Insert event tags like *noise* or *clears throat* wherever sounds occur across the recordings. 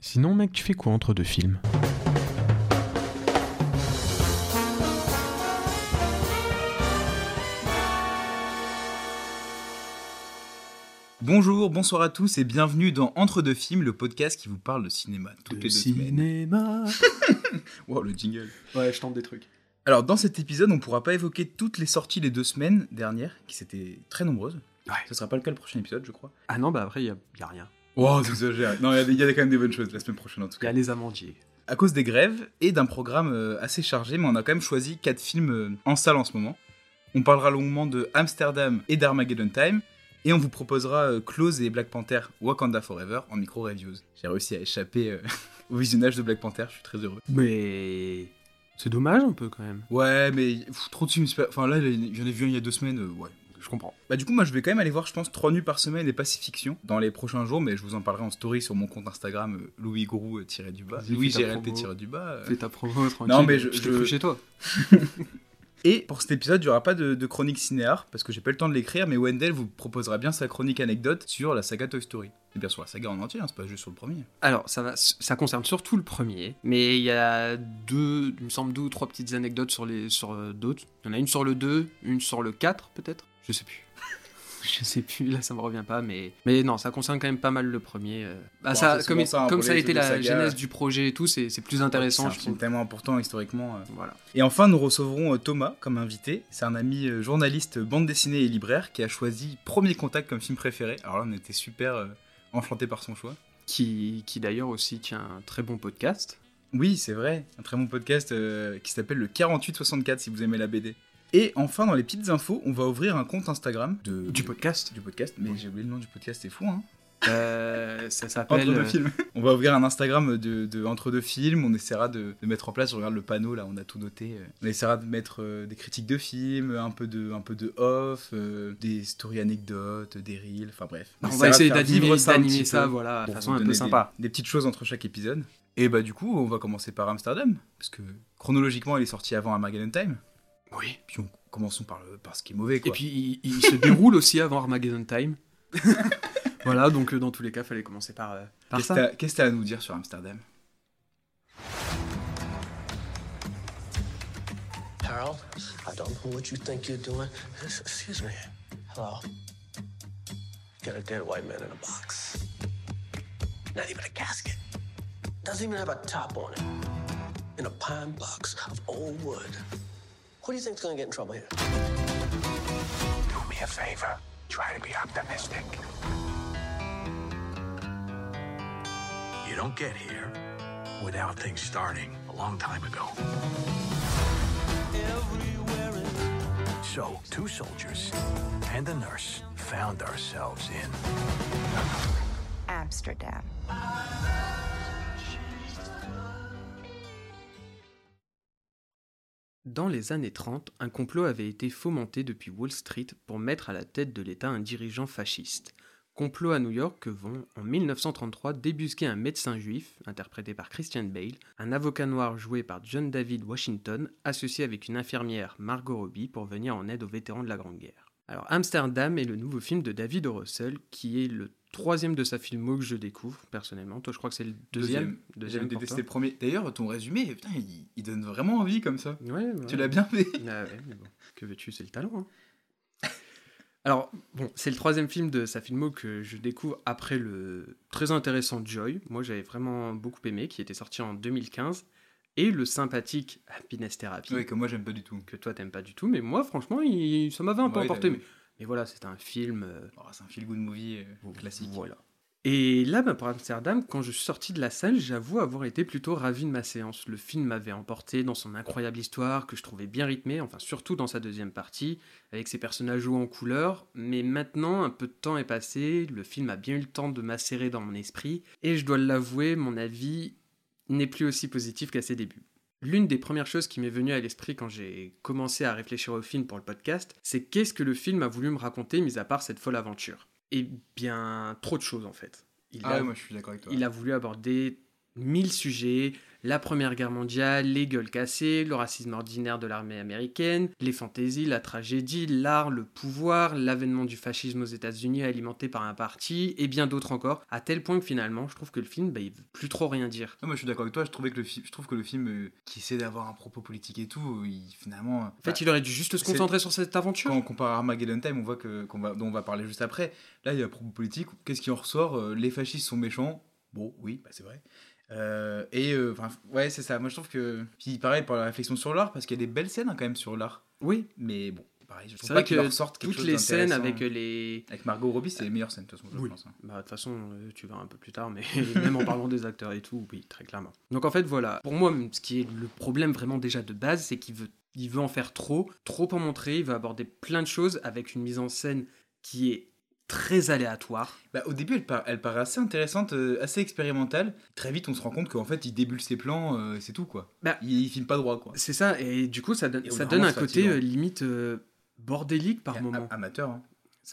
Sinon, mec, tu fais quoi entre deux films? Bonjour, bonsoir à tous et bienvenue dans Entre deux films, le podcast qui vous parle de cinéma toutes les deux semaines. cinéma *laughs* Wow, le jingle. Ouais, je tente des trucs. Alors, dans cet épisode, on pourra pas évoquer toutes les sorties les deux semaines dernières, qui s'étaient très nombreuses. Ouais. Ce sera pas le cas le prochain épisode, je crois. Ah non, bah après, il y a, y a rien. Wow, *laughs* exagéré. Non, il y a y, quand même des bonnes choses la semaine prochaine en tout Il y a cas. les amandiers. À cause des grèves et d'un programme euh, assez chargé, mais on a quand même choisi quatre films euh, en salle en ce moment. On parlera longuement de Amsterdam et d'Armageddon Time. Et on vous proposera euh, Close et Black Panther Wakanda Forever en micro-reviews. J'ai réussi à échapper euh, *laughs* au visionnage de Black Panther, je suis très heureux. Mais. C'est dommage un peu quand même. Ouais, mais pff, trop de films. Enfin là, j'en ai vu un il y a deux semaines, euh, ouais. Je comprends. Bah du coup, moi je vais quand même aller voir, je pense, 3 nuits par semaine et Pacifiction dans les prochains jours, mais je vous en parlerai en story sur mon compte Instagram, euh, Louis Grou tiré du bas. Louis fais ta GRLT promo. tiré du bas. euh. Fais ta promo tranquille. Non, mais je- je te chez toi. *laughs* Et pour cet épisode, il n'y aura pas de, de chronique cinéar, parce que j'ai pas le temps de l'écrire, mais Wendell vous proposera bien sa chronique anecdote sur la saga Toy Story. Et bien sûr, la saga en entier, hein, c'est pas juste sur le premier. Alors, ça, va, ça concerne surtout le premier, mais il y a deux, il me semble deux ou trois petites anecdotes sur, les, sur euh, d'autres. Il y en a une sur le 2, une sur le 4 peut-être Je sais plus. *laughs* Je sais plus, là ça me revient pas, mais, mais non, ça concerne quand même pas mal le premier. euh. Bah, Bon, ça, c'est comme ça, comme pour ça a été la saga. genèse du projet et tout, c'est c'est plus C'est intéressant, film trouve. tellement important historiquement. euh. Voilà. Et enfin, nous recevrons euh, Thomas comme invité. C'est un ami euh, journaliste, bande dessinée et libraire qui a choisi Premier Contact comme film préféré. Alors là, on était super euh, enchantés par son choix. Qui, qui d'ailleurs aussi tient un très bon podcast. Oui, c'est vrai. Un très bon podcast euh, qui s'appelle le 4864 si vous aimez la BD. Et enfin, dans les petites infos, on va ouvrir un compte Instagram de, Du podcast du podcast. Mais j'ai oublié le nom du podcast, c'est fou, hein Euh, Ça *laughs* Entre s'appelle. deux euh, films. On va ouvrir un Instagram de, de entre deux films. On essaiera de, de mettre en place. Je regarde le panneau là, on a tout noté. On essaiera de mettre euh, des critiques de films, un peu de, un peu de off, euh, des stories anecdotes, des reels. Enfin bref. on va essayer d'animer ça petit ça, voilà, de façon un peu sympa. Des, des petites choses entre chaque épisode. Et bah du coup, on va commencer par Amsterdam parce que chronologiquement, elle est sortie avant Armageddon Time. Oui. Puis on commençons par le, par ce qui est mauvais quoi. Et puis il, il se déroule aussi avant Armageddon Time. *laughs* voilà, donc euh, dans tous les cas, fallait commencer par, euh, par Qu'est-ce que ça. t'as- qu'est-ce que t'as à nous dire sur Amsterdam? Harold, I don't know what you think you're doing. Excuse me. Hello. Got a dead white man in a box. Not even a casket. Doesn't even have a top on it. In a pine box of old wood. Who do you think's gonna get in trouble here? Do me a favor. Try to be optimistic. You don't get here without things starting a long time ago. So, two soldiers and a nurse found ourselves in Amsterdam. Dans les années 30, un complot avait été fomenté depuis Wall Street pour mettre à la tête de l'État un dirigeant fasciste. Complot à New York que vont, en 1933, débusquer un médecin juif, interprété par Christian Bale, un avocat noir joué par John David Washington, associé avec une infirmière, Margot Robbie, pour venir en aide aux vétérans de la Grande Guerre. Alors, Amsterdam est le nouveau film de David O. Russell, qui est le troisième de sa filmo que je découvre, personnellement. Toi, je crois que c'est le deuxième. J'avais pour détesté le premier. D'ailleurs, ton résumé, putain, il, il donne vraiment envie comme ça. Ouais, ouais. Tu l'as bien fait. Ah ouais, mais bon, que veux-tu, c'est le talent. hein. Alors, bon, c'est le troisième film de sa filmo que je découvre après le très intéressant Joy. Moi, j'avais vraiment beaucoup aimé, qui était sorti en 2015. Et le sympathique Happiness Therapy, Ouais, que moi j'aime pas du tout. que toi t'aimes pas du tout, mais moi, franchement, il- ça m'avait un peu emporté. mais voilà, c'est un film. euh, Oh, c'est un feel good movie euh, classique. voilà. Et là, bah, pour Amsterdam, quand je suis sorti de la salle, j'avoue avoir été plutôt ravi de ma séance. Le film m'avait emporté dans son incroyable histoire, que je trouvais bien rythmée, enfin surtout dans sa deuxième partie, avec ses personnages joués en couleur. Mais maintenant, un peu de temps est passé, le film a bien eu le temps de macérer dans mon esprit, et je dois l'avouer, mon avis n'est plus aussi positif qu'à ses débuts. L'une des premières choses qui m'est venue à l'esprit quand j'ai commencé à réfléchir au film pour le podcast, c'est qu'est-ce que le film a voulu me raconter, mis à part cette folle aventure? Eh bien, trop de choses en fait. Il, Ah a, ouais, moi je suis d'accord avec toi. il a voulu aborder mille sujets, la Première Guerre mondiale, les gueules cassées, le racisme ordinaire de l'armée américaine, les fantaisies, la tragédie, l'art, le pouvoir, l'avènement du fascisme aux États-Unis alimenté par un parti, et bien d'autres encore, à tel point que finalement, je trouve que le film, bah, il veut plus trop rien dire. Ah, moi je suis d'accord avec toi, je, trouvais que le je trouve que le film euh, qui essaie d'avoir un propos politique et tout, il, finalement... En fait, il aurait dû juste se concentrer sur cette aventure. Quand on compare à Armageddon Time, on voit que, qu'on va, dont on va parler juste après. Là, il y a un propos politique. Qu'est-ce qui en ressort Euh, Les fascistes sont méchants. Bon, oui, bah, c'est vrai. Euh, et euh, enfin, ouais, c'est ça. Moi, je trouve que. Puis pareil pour la réflexion sur l'art, parce qu'il y a des belles scènes hein, quand même sur l'art. Oui, Mais bon, pareil, je trouve pas qu'il leur que sorte quelque toutes chose les scènes avec euh, les... Avec Margot Robbie, c'est les meilleures scènes, de toute façon, je Oui. pense. hein. Bah, de toute façon, euh, tu verras un peu plus tard, mais *laughs* même en parlant des acteurs et tout, oui, très clairement. Donc en fait, voilà. Pour moi, ce qui est le problème vraiment déjà de base, c'est qu'il veut, il veut en faire trop, trop en montrer, il veut aborder plein de choses avec une mise en scène qui est très aléatoire. Bah, au début, elle, par- elle paraît assez intéressante, euh, assez expérimentale. Très vite, on se rend compte qu'en fait, il débulle ses plans, euh, c'est tout, quoi. Bah, il, il filme pas droit, quoi. C'est ça, et du coup, ça Et ça donne un côté euh, limite euh, bordélique par moment. a- Amateur, hein.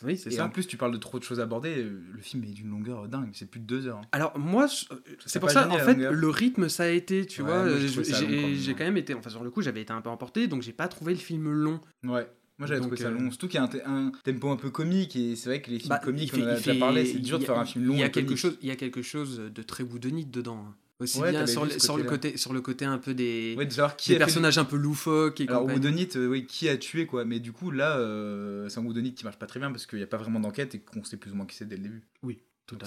Oui, c'est Et ça. en plus, tu parles de trop de choses euh, Le film est d'une longueur dingue, c'est plus de deux heures. hein. Alors moi, je- c'est pour ça, en fait, longueur le rythme, ça a été, tu Ouais, vois, j'ai quand même été, enfin sur le coup, j'avais été un peu emporté, donc j'ai pas trouvé le film long. Ouais. Moi j'avais trouvé ça euh, long, surtout qu'il y a un, te- un tempo un peu comique et c'est vrai que les films Bah, comiques, il on en a déjà parlé, c'est dur de faire un film long. Il y a quelque chose, il y a quelque chose de très whodunit dedans. hein. Aussi Ouais, bien sur, le, sur côté, sur le côté un peu des, Ouais, de savoir qui des a fait le- personnages un peu loufoques et Alors. Whodunit, euh, oui, qui a tué quoi, mais du coup là, euh, c'est un Whodunit qui marche pas très bien parce qu'il n'y a pas vraiment d'enquête et qu'on sait plus ou moins qui c'est dès le début. Oui,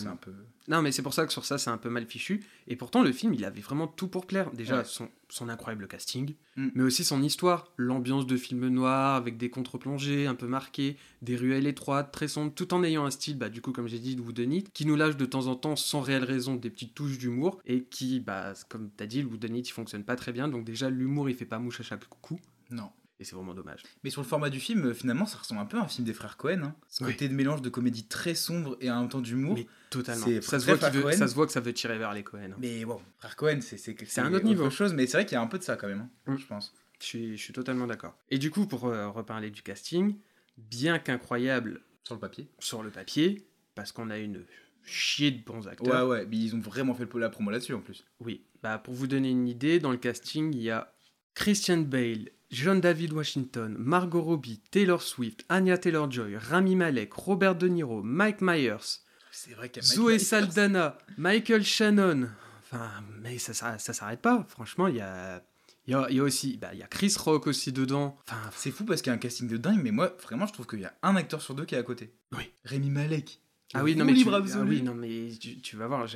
Un peu. Non, mais c'est pour ça que sur ça, c'est un peu mal fichu. Et pourtant, le film, il avait vraiment tout pour plaire. Déjà, Ouais. son, son incroyable casting, Mm. mais aussi son histoire, l'ambiance de film noir avec des contre-plongées un peu marquées, des ruelles étroites, très sombres, tout en ayant un style, bah, du coup, comme j'ai dit, de Whodunit, qui nous lâche de temps en temps, sans réelle raison, des petites touches d'humour, et qui, bah, comme t'as dit, le Whodunit, il fonctionne pas très bien, donc déjà, l'humour, il fait pas mouche à chaque coup, Non. Et c'est vraiment dommage. Mais sur le format du film, euh, finalement, ça ressemble un peu à un film des frères Cohen. Hein. Ce Oui. côté de mélange de comédie très sombre et en même temps d'humour. Mais totalement. c'est Ça se, très voit veut- Cohen. ça se voit que ça veut tirer vers les Cohen. hein. Mais bon, frères Cohen, c'est un autre niveau. chose, mais c'est vrai qu'il y a un peu de ça quand même, hein, Mm. je pense. Je suis, je suis totalement d'accord. Et du coup, pour euh, reparler du casting, bien qu'incroyable Sur le papier. sur le papier, parce qu'on a une chier de bons acteurs. Ouais, ouais, mais ils ont vraiment fait le- la promo là-dessus en plus. Oui, bah pour vous donner une idée, dans le casting, il y a Christian Bale, John David Washington, Margot Robbie, Taylor Swift, Anya Taylor-Joy, Rami Malek, Robert De Niro, Mike Myers, vrai Mike Myers. Saldana, Michael Shannon. Enfin, mais ça, ça, ça s'arrête pas. Franchement, il y a, il y a, il y a aussi, bah, il y a Chris Rock aussi dedans. Enfin, C'est fou parce qu'il y a un casting de dingue, mais moi, vraiment, je trouve qu'il y a un acteur sur deux qui est à côté. Oui. Rémi Malek. Ah oui, non mais, tu, ah oui, non, mais tu, tu vas voir.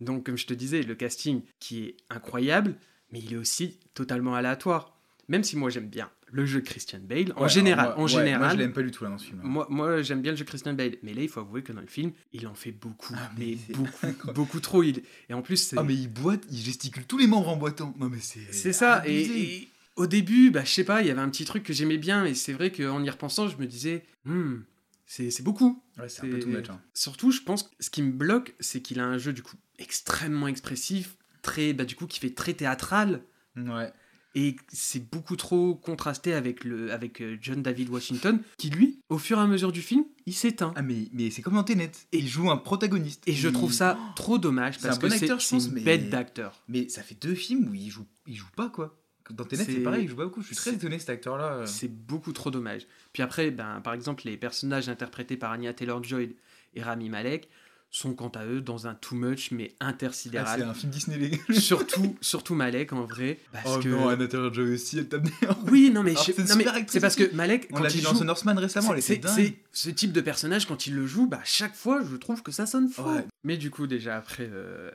Donc, comme je te disais, le casting qui est incroyable, mais il est aussi totalement aléatoire. Même si moi j'aime bien le jeu de Christian Bale, en Ouais, général, moi- en ouais, Moi, général, je l'aime pas du tout là dans ce film. moi, moi, j'aime bien le jeu Christian Bale, mais là il faut avouer que dans le film, il en fait beaucoup, Ah, mais beaucoup, beaucoup trop. Il... Et en plus, Ah, mais il boite, il gesticule tous les membres en boitant. Non, mais c'est. c'est ça. Et, au début, bah, je sais pas, il y avait un petit truc que j'aimais bien, et c'est vrai qu'en y repensant, je me disais, Hmm, c'est beaucoup. Ouais, c'est un peu too much. hein. Surtout, je pense que ce qui me bloque, c'est qu'il a un jeu du coup extrêmement expressif, très, bah, du coup, qui fait très théâtral, Ouais. et c'est beaucoup trop contrasté avec le, avec euh, John David Washington, qui lui, au fur et à mesure du film, il s'éteint. Ah, mais, mais c'est comme dans Tenet. Et- il joue un protagoniste. Et je trouve ça trop dommage parce un que bon c'est une mais- bête d'acteur. Mais ça fait deux films où il joue, il joue pas, quoi. Dans Tenet, c'est pareil, il joue pas beaucoup. Je suis très étonné, cet acteur-là. C'est beaucoup trop dommage. Puis après, ben, par exemple, les personnages interprétés par Anya Taylor-Joy et Rami Malek sont quant à eux dans un too much mais Ah, c'est intersidéral. un film Disney, les gars. surtout, *laughs* surtout Malek en vrai. Parce Oh que... non, Anna Taylor-Joy aussi, elle tape des Oui, non mais, je- c'est c'est parce que. Malek, On l'a vu dans joue, The Northman récemment, elle c'est était c'est- dingue. c'est ce type de personnage quand il le joue, bah chaque fois je trouve que ça sonne faux. Ouais. Mais du coup déjà après euh,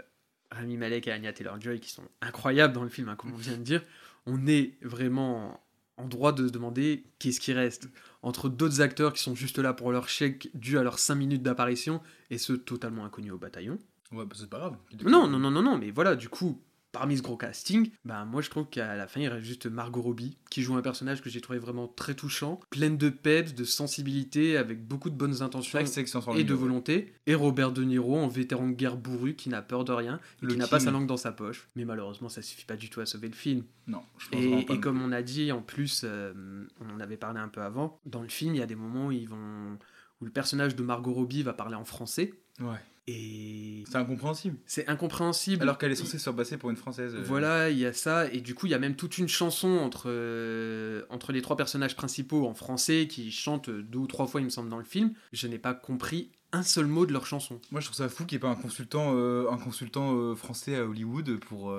Rami Malek et Anya Taylor-Joy qui sont incroyables dans le film, hein, comme on vient de dire, on est vraiment en droit de se demander qu'est-ce qui reste entre d'autres acteurs qui sont juste là pour leur chèque dû à leurs 5 minutes d'apparition et ceux totalement inconnus au bataillon. Ouais, bah, c'est pas grave. Non, non, non, non, non, mais voilà, du coup, parmi ce gros casting, bah moi je trouve qu'à la fin il reste juste Margot Robbie qui joue un personnage que j'ai trouvé vraiment très touchant, pleine de peps, de sensibilité, avec beaucoup de bonnes intentions et de volonté, et Robert De Niro en vétéran de guerre bourru qui n'a peur de rien et qui n'a pas sa langue dans sa poche. Mais malheureusement ça suffit pas du tout à sauver le film. Non, je pense Et, pas et comme on a dit en plus, euh, on en avait parlé un peu avant, dans le film il y a des moments où ils vont où le personnage de Margot Robbie va parler en français. Ouais. Et C'est incompréhensible. c'est incompréhensible. Alors qu'elle est censée se passer pour une française. euh, Voilà, il y a ça, et du coup, il y a même toute une chanson entre, euh, entre les trois personnages principaux en français qui chantent deux ou trois fois, il me semble, dans le film. Je n'ai pas compris un seul mot de leur chanson. Moi, je trouve ça fou qu'il n'y ait pas un consultant, euh, un consultant français à Hollywood pour,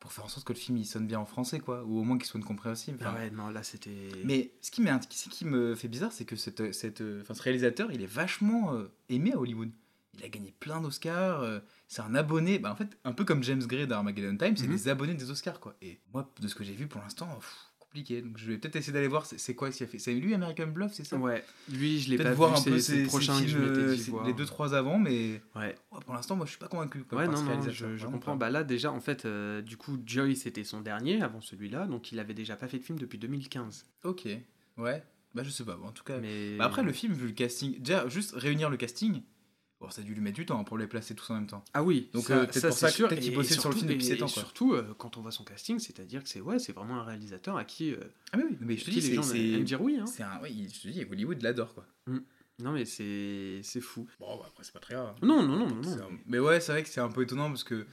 pour faire en sorte que le film il sonne bien en français, quoi. Ou au moins qu'il soit compréhensible. Enfin, Ah ouais, non, là, c'était. Mais ce qui, ce qui me fait bizarre, c'est que cette, cette, enfin, ce réalisateur, il est vachement aimé à Hollywood. Il a gagné plein d'Oscars. euh, c'est un abonné, bah, en fait, un peu comme James Gray d'Armageddon Time, c'est Mhm. des abonnés des Oscars, quoi. Et moi, de ce que j'ai vu pour l'instant, compliqué. Donc je vais peut-être essayer d'aller voir c'est quoi qu'il a fait. C'est lui American Bluff, c'est ça? Ouais, lui, je l'ai pas voir vu, un peu ses, le ses prochain que je films, euh, voir. les deux trois avant, mais Ouais, ouais, pour l'instant, moi, je suis pas convaincu. quoi, ouais non, non, je, comprends. pas. Bah là, déjà, en fait, euh, du coup, Joy, c'était son dernier avant celui-là, donc il avait déjà pas fait de film depuis 2015. Ok, ouais. Bah je sais pas. bon, en tout cas, Mais Bah après, le film, vu le casting, déjà, juste réunir le casting, bon, ça a dû lui mettre du temps pour les placer tous en même temps. Ah oui, Donc, euh, ça, pour c'est ça que- sûr. peut-être qu'il bossait sur le film surtout- depuis et- sept ans, et quoi. surtout, euh, quand on voit son casting, c'est-à-dire que c'est ouais, c'est vraiment un réalisateur à qui, euh, Ah, mais oui, mais je te dis, les c'est. gens c'est- aiment dire oui. Hein. C'est un. Oui, je te dis, Hollywood l'adore, quoi. Non, mais c'est c'est fou. Bon, bah, après, c'est pas très grave. Non, non, non, non. C'est non. un- Mais ouais, c'est vrai que c'est un peu étonnant parce que.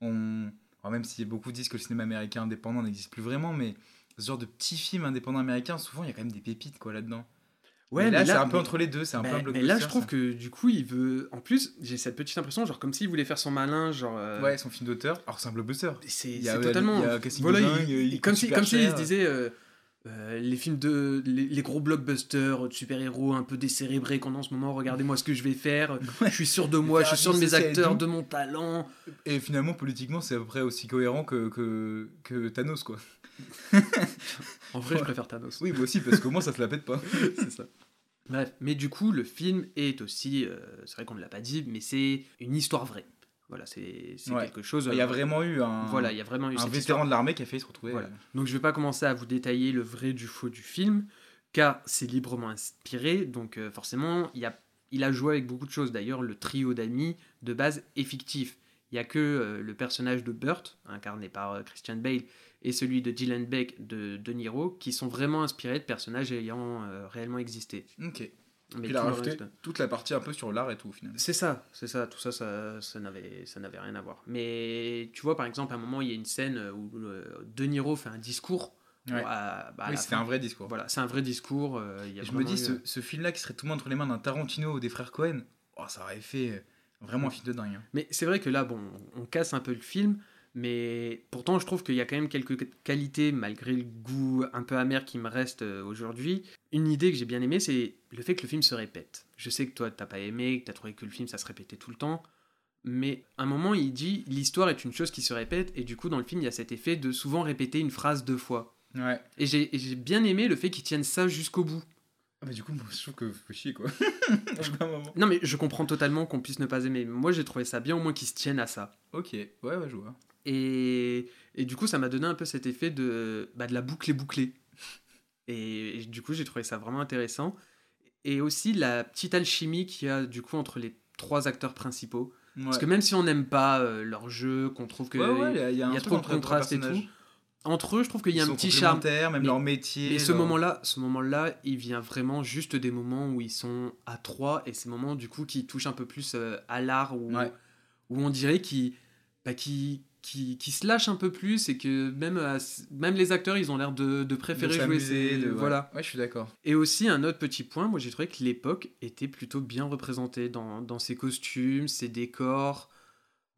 On... alors, même si beaucoup disent que le cinéma américain indépendant n'existe plus vraiment, mais ce genre de petits films indépendants américains, souvent, il y a quand même des pépites, quoi, là-dedans. Ouais, mais là, mais c'est un peu mais- entre les deux, c'est un peu un blockbuster. mais là, je trouve ça. que du coup, il veut. En plus, j'ai cette petite impression, genre comme s'il voulait faire son malin, genre. euh, Ouais, son film d'auteur. Alors, c'est un blockbuster. C'est totalement. il y a un casting voilà, de il- dingue, il- il comme si, comme s'il se disait. euh, euh, les films de les, les gros blockbusters de super-héros un peu décérébrés qu'on a en ce moment regardez-moi ce que je vais faire *laughs* je suis sûr de moi je suis sûr de mes acteurs de mon talent Et finalement, politiquement, c'est à peu près aussi cohérent que, que, que Thanos, quoi. *laughs* en vrai je préfère Thanos Oui, moi aussi, parce qu'au moins, ça te la pète pas. *laughs* c'est ça bref mais du coup le film est aussi euh, c'est vrai qu'on ne l'a pas dit mais c'est une histoire vraie voilà c'est Ouais. quelque chose Il y a euh, vraiment eu un, voilà il y a vraiment eu un vétéran histoire de l'armée qui a failli se retrouver. Voilà. euh, Donc je vais pas commencer à vous détailler le vrai du faux du film, car c'est librement inspiré, donc euh, forcément il, y a, il a joué avec beaucoup de choses. D'ailleurs le trio d'amis de base est fictif. Il y a que euh, le personnage de Burt, incarné par euh, Christian Bale, et celui de Dylan Beck de De Niro, qui sont vraiment inspirés de personnages ayant euh, réellement existé. Ok. Mais il a rajouté toute la partie un peu sur l'art et tout, au final. c'est ça, c'est ça, tout ça, ça, ça n'avait, ça n'avait rien à voir. Mais tu vois, par exemple, à un moment, il y a une scène où De Niro fait un discours. Ouais. à- bah, à oui, fin. un vrai discours. Voilà, c'est un vrai discours. y a je me dis, eu, ce, ce film-là qui serait tout le monde entre les mains d'un Tarantino ou des frères Cohen, oh, ça aurait fait vraiment un film de dingue. hein. Mais c'est vrai que là, bon, on casse un peu le film, mais pourtant, je trouve qu'il y a quand même quelques qualités, malgré le goût un peu amer qui me reste euh, aujourd'hui. Une idée que j'ai bien aimée, c'est le fait que le film se répète. Je sais que toi, t'as pas aimé, que t'as trouvé que le film, ça se répétait tout le temps. Mais à un moment, il dit l'histoire est une chose qui se répète, et du coup, dans le film, il y a cet effet de souvent répéter une phrase deux fois. Ouais. Et j'ai et j'ai bien aimé le fait qu'ils tiennent ça jusqu'au bout. Ah, mais du coup, moi, je trouve que faut chier, quoi. *laughs* Non, mais je comprends totalement qu'on puisse ne pas aimer. Moi, j'ai trouvé ça bien, au moins qu'ils se tiennent à ça. Ok, ouais, ouais, je vois. Et, et du coup, ça m'a donné un peu cet effet de, bah, de la boucle est bouclée. Et, et du coup, j'ai trouvé ça vraiment intéressant. Et aussi la petite alchimie qu'il y a du coup entre les trois acteurs principaux. Parce que même si on n'aime pas euh, leur jeu, qu'on trouve que Ouais, ouais, il y y y a trop de entre les trois contraste et tout, entre eux, je trouve qu'il y a Ils un sont petit charme. même Mais- leur métier. Et ce leur- moment-là, ce moment-là, il vient vraiment juste des moments où ils sont à trois et ces moments du coup qui touchent un peu plus euh, à l'art où, Ouais. où on dirait qu'ils bah, qui qui, qui se lâchent un peu plus et que même à- même les acteurs ils ont l'air de, de préférer de jouer ces- de- ouais. voilà Ouais, je suis d'accord. et aussi un autre petit point moi j'ai trouvé que l'époque était plutôt bien représentée dans, dans ses costumes ses décors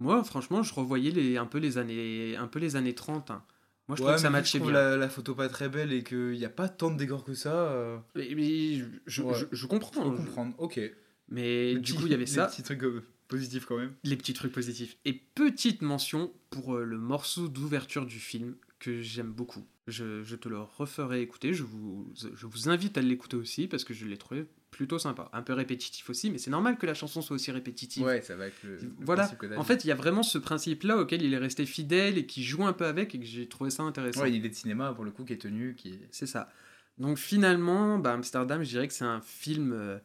moi franchement je revoyais les un peu les années un peu les années 30 hein. Moi je ouais, trouve que ça matchait bien La, la photo pas très belle et qu'il n'y a pas tant de décors que ça. euh, Mais- mais je, je- Ouais. je- je je comprends peux comprendre. Ok. mais Les du petits- coup il y avait les ça petits trucs euh, positifs quand même. les petits trucs positifs. Et petite mention pour euh, le morceau d'ouverture du film que j'aime beaucoup. Je, je te le referai écouter, je vous, je vous invite à l'écouter aussi parce que je l'ai trouvé plutôt sympa. Un peu répétitif aussi, mais c'est normal que la chanson soit aussi répétitive. Ouais, ça va avec le. le Voilà, principe en fait, il y a vraiment ce principe-là auquel il est resté fidèle et qui joue un peu avec et que j'ai trouvé ça intéressant. Ouais, il est de cinéma pour le coup qui est tenu, qui est. C'est ça. Donc finalement, bah, Amsterdam, je dirais que c'est un film euh,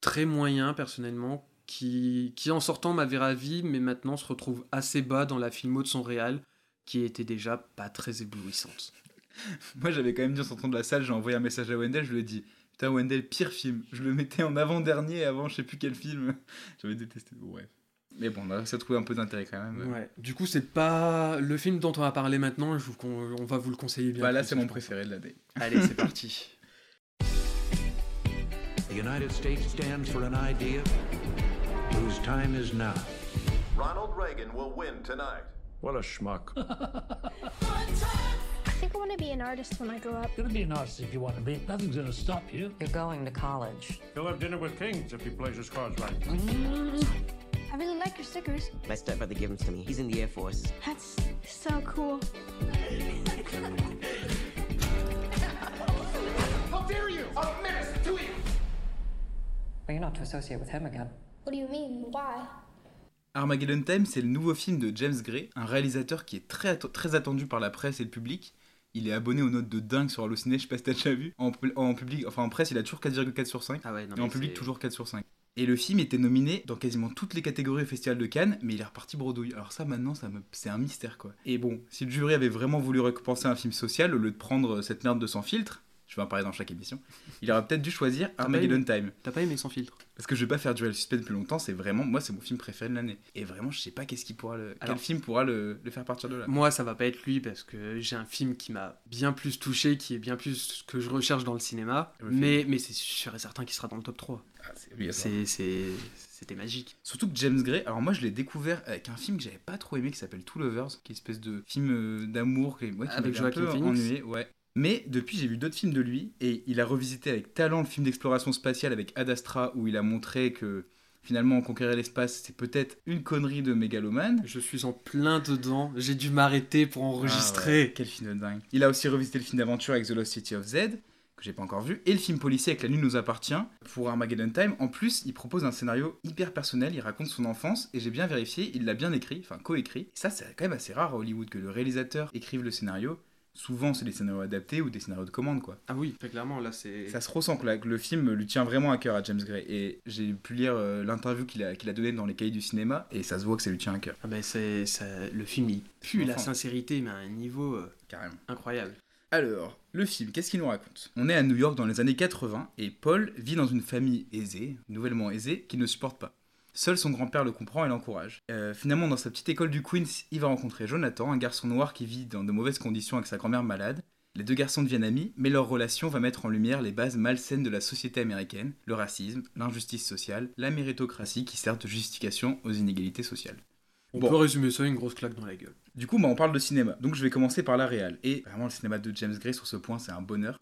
très moyen personnellement, qui, qui en sortant m'avait ravi, mais maintenant se retrouve assez bas dans la filmo de son réal, qui était déjà pas très éblouissante. *laughs* Moi, j'avais quand même dit en sortant de la salle, j'ai envoyé un message à Wendell, je lui ai dit Putain, Wendell, pire film. Je le mettais en avant-dernier avant je sais plus quel film. *laughs* J'avais détesté. Ouais. Mais bon, on a réussi à trouver un peu d'intérêt quand même. Ouais. Du coup, c'est pas le film dont on va parler maintenant. Je vous On va vous le conseiller bien. Bah là, c'est mon préféré de l'année. Allez, c'est parti. *laughs* The United States stands for an idea whose time is now. Ronald Reagan will win tonight. What a schmuck. *laughs* I think I want to be an artist when I grow up. You're gonna be an artist if you want to be. Nothing's gonna stop you. You're going to college. He'll have dinner with kings if he plays his cards right. I really like your stickers. My stepbrother gave them to me. He's in the Air Force. That's so cool. Well, you're not to associate with him again. What do you mean? Why? Armageddon Time, c'est le nouveau film de James Gray, un réalisateur qui est très, très attendu par la presse et le public. Il est abonné aux notes de dingue sur Allociné, je sais pas si t'as déjà vu. En, pu- en public, enfin en presse, il a toujours 4,4 sur 5. Ah ouais, non, et en public, toujours 4 sur 5. Et le film était nominé dans quasiment toutes les catégories au Festival de Cannes, mais il est reparti bredouille. Alors ça, maintenant, ça me... c'est un mystère, quoi. Et bon, si le jury avait vraiment voulu récompenser un film social, au lieu de prendre cette merde de sans filtre, je vais en parler dans chaque émission, il aurait peut-être dû choisir Armageddon Time. T'as pas aimé sans filtre? Parce que je vais pas faire durer le suspect depuis longtemps, c'est vraiment, moi, c'est mon film préféré de l'année. Et vraiment, je sais pas qu'est-ce qui pourra le... Alors- quel film pourra le, le faire partir de là. Moi, ça va pas être lui parce que j'ai un film qui m'a bien plus touché, qui est bien plus ce que je recherche dans le cinéma. Le mais mais c'est sûr et certain qu'il sera dans le top 3. Ah, C'était magique. Surtout que James Gray, alors moi je l'ai découvert avec un film que j'avais pas trop aimé qui s'appelle Two Lovers, qui est une espèce de film euh, d'amour qui, ouais, qui Avec Joaquin Phoenix. ennuyé, ouais. Mais depuis j'ai vu d'autres films de lui et il a revisité avec talent le film d'exploration spatiale avec Ad Astra où il a montré que finalement conquérir l'espace c'est peut-être une connerie de mégalomane. Je suis en plein dedans. J'ai dû m'arrêter pour enregistrer. Ah ouais, quel film de dingue. Il a aussi revisité le film d'aventure avec The Lost City of Z, que j'ai pas encore vu, et le film policier avec La Nuit nous appartient pour Armageddon Time. En plus, il propose un scénario hyper personnel, il raconte son enfance, et j'ai bien vérifié, il l'a bien écrit, enfin co-écrit. Et ça, c'est quand même assez rare à Hollywood que le réalisateur écrive le scénario. Souvent, c'est des scénarios adaptés ou des scénarios de commande, quoi. Ah oui, très clairement, là c'est. Ça se ressent que, le film lui tient vraiment à cœur à James Gray. Et j'ai pu lire euh, l'interview qu'il a, qu'il a donnée dans les cahiers du cinéma, et ça se voit que ça lui tient à cœur, Ah ben c'est ça- le film il pue la sincérité mais à un niveau euh, carrément. incroyable. Alors, le film, qu'est-ce qu'il nous raconte? On est à New York dans les années 80 et Paul vit dans une famille aisée, nouvellement aisée, qu'il ne supporte pas. Seul son grand-père le comprend et l'encourage. Euh, finalement, dans sa petite école du Queens, il va rencontrer Jonathan, un garçon noir qui vit dans de mauvaises conditions avec sa grand-mère malade. Les deux garçons deviennent amis, mais leur relation va mettre en lumière les bases malsaines de la société américaine, le racisme, l'injustice sociale, la méritocratie qui sert de justification aux inégalités sociales. On Bon. peut résumer ça une grosse claque dans la gueule. Du coup, bah, on parle de cinéma. Donc je vais commencer par la réal. Et vraiment, le cinéma de James Gray sur ce point, c'est un bonheur.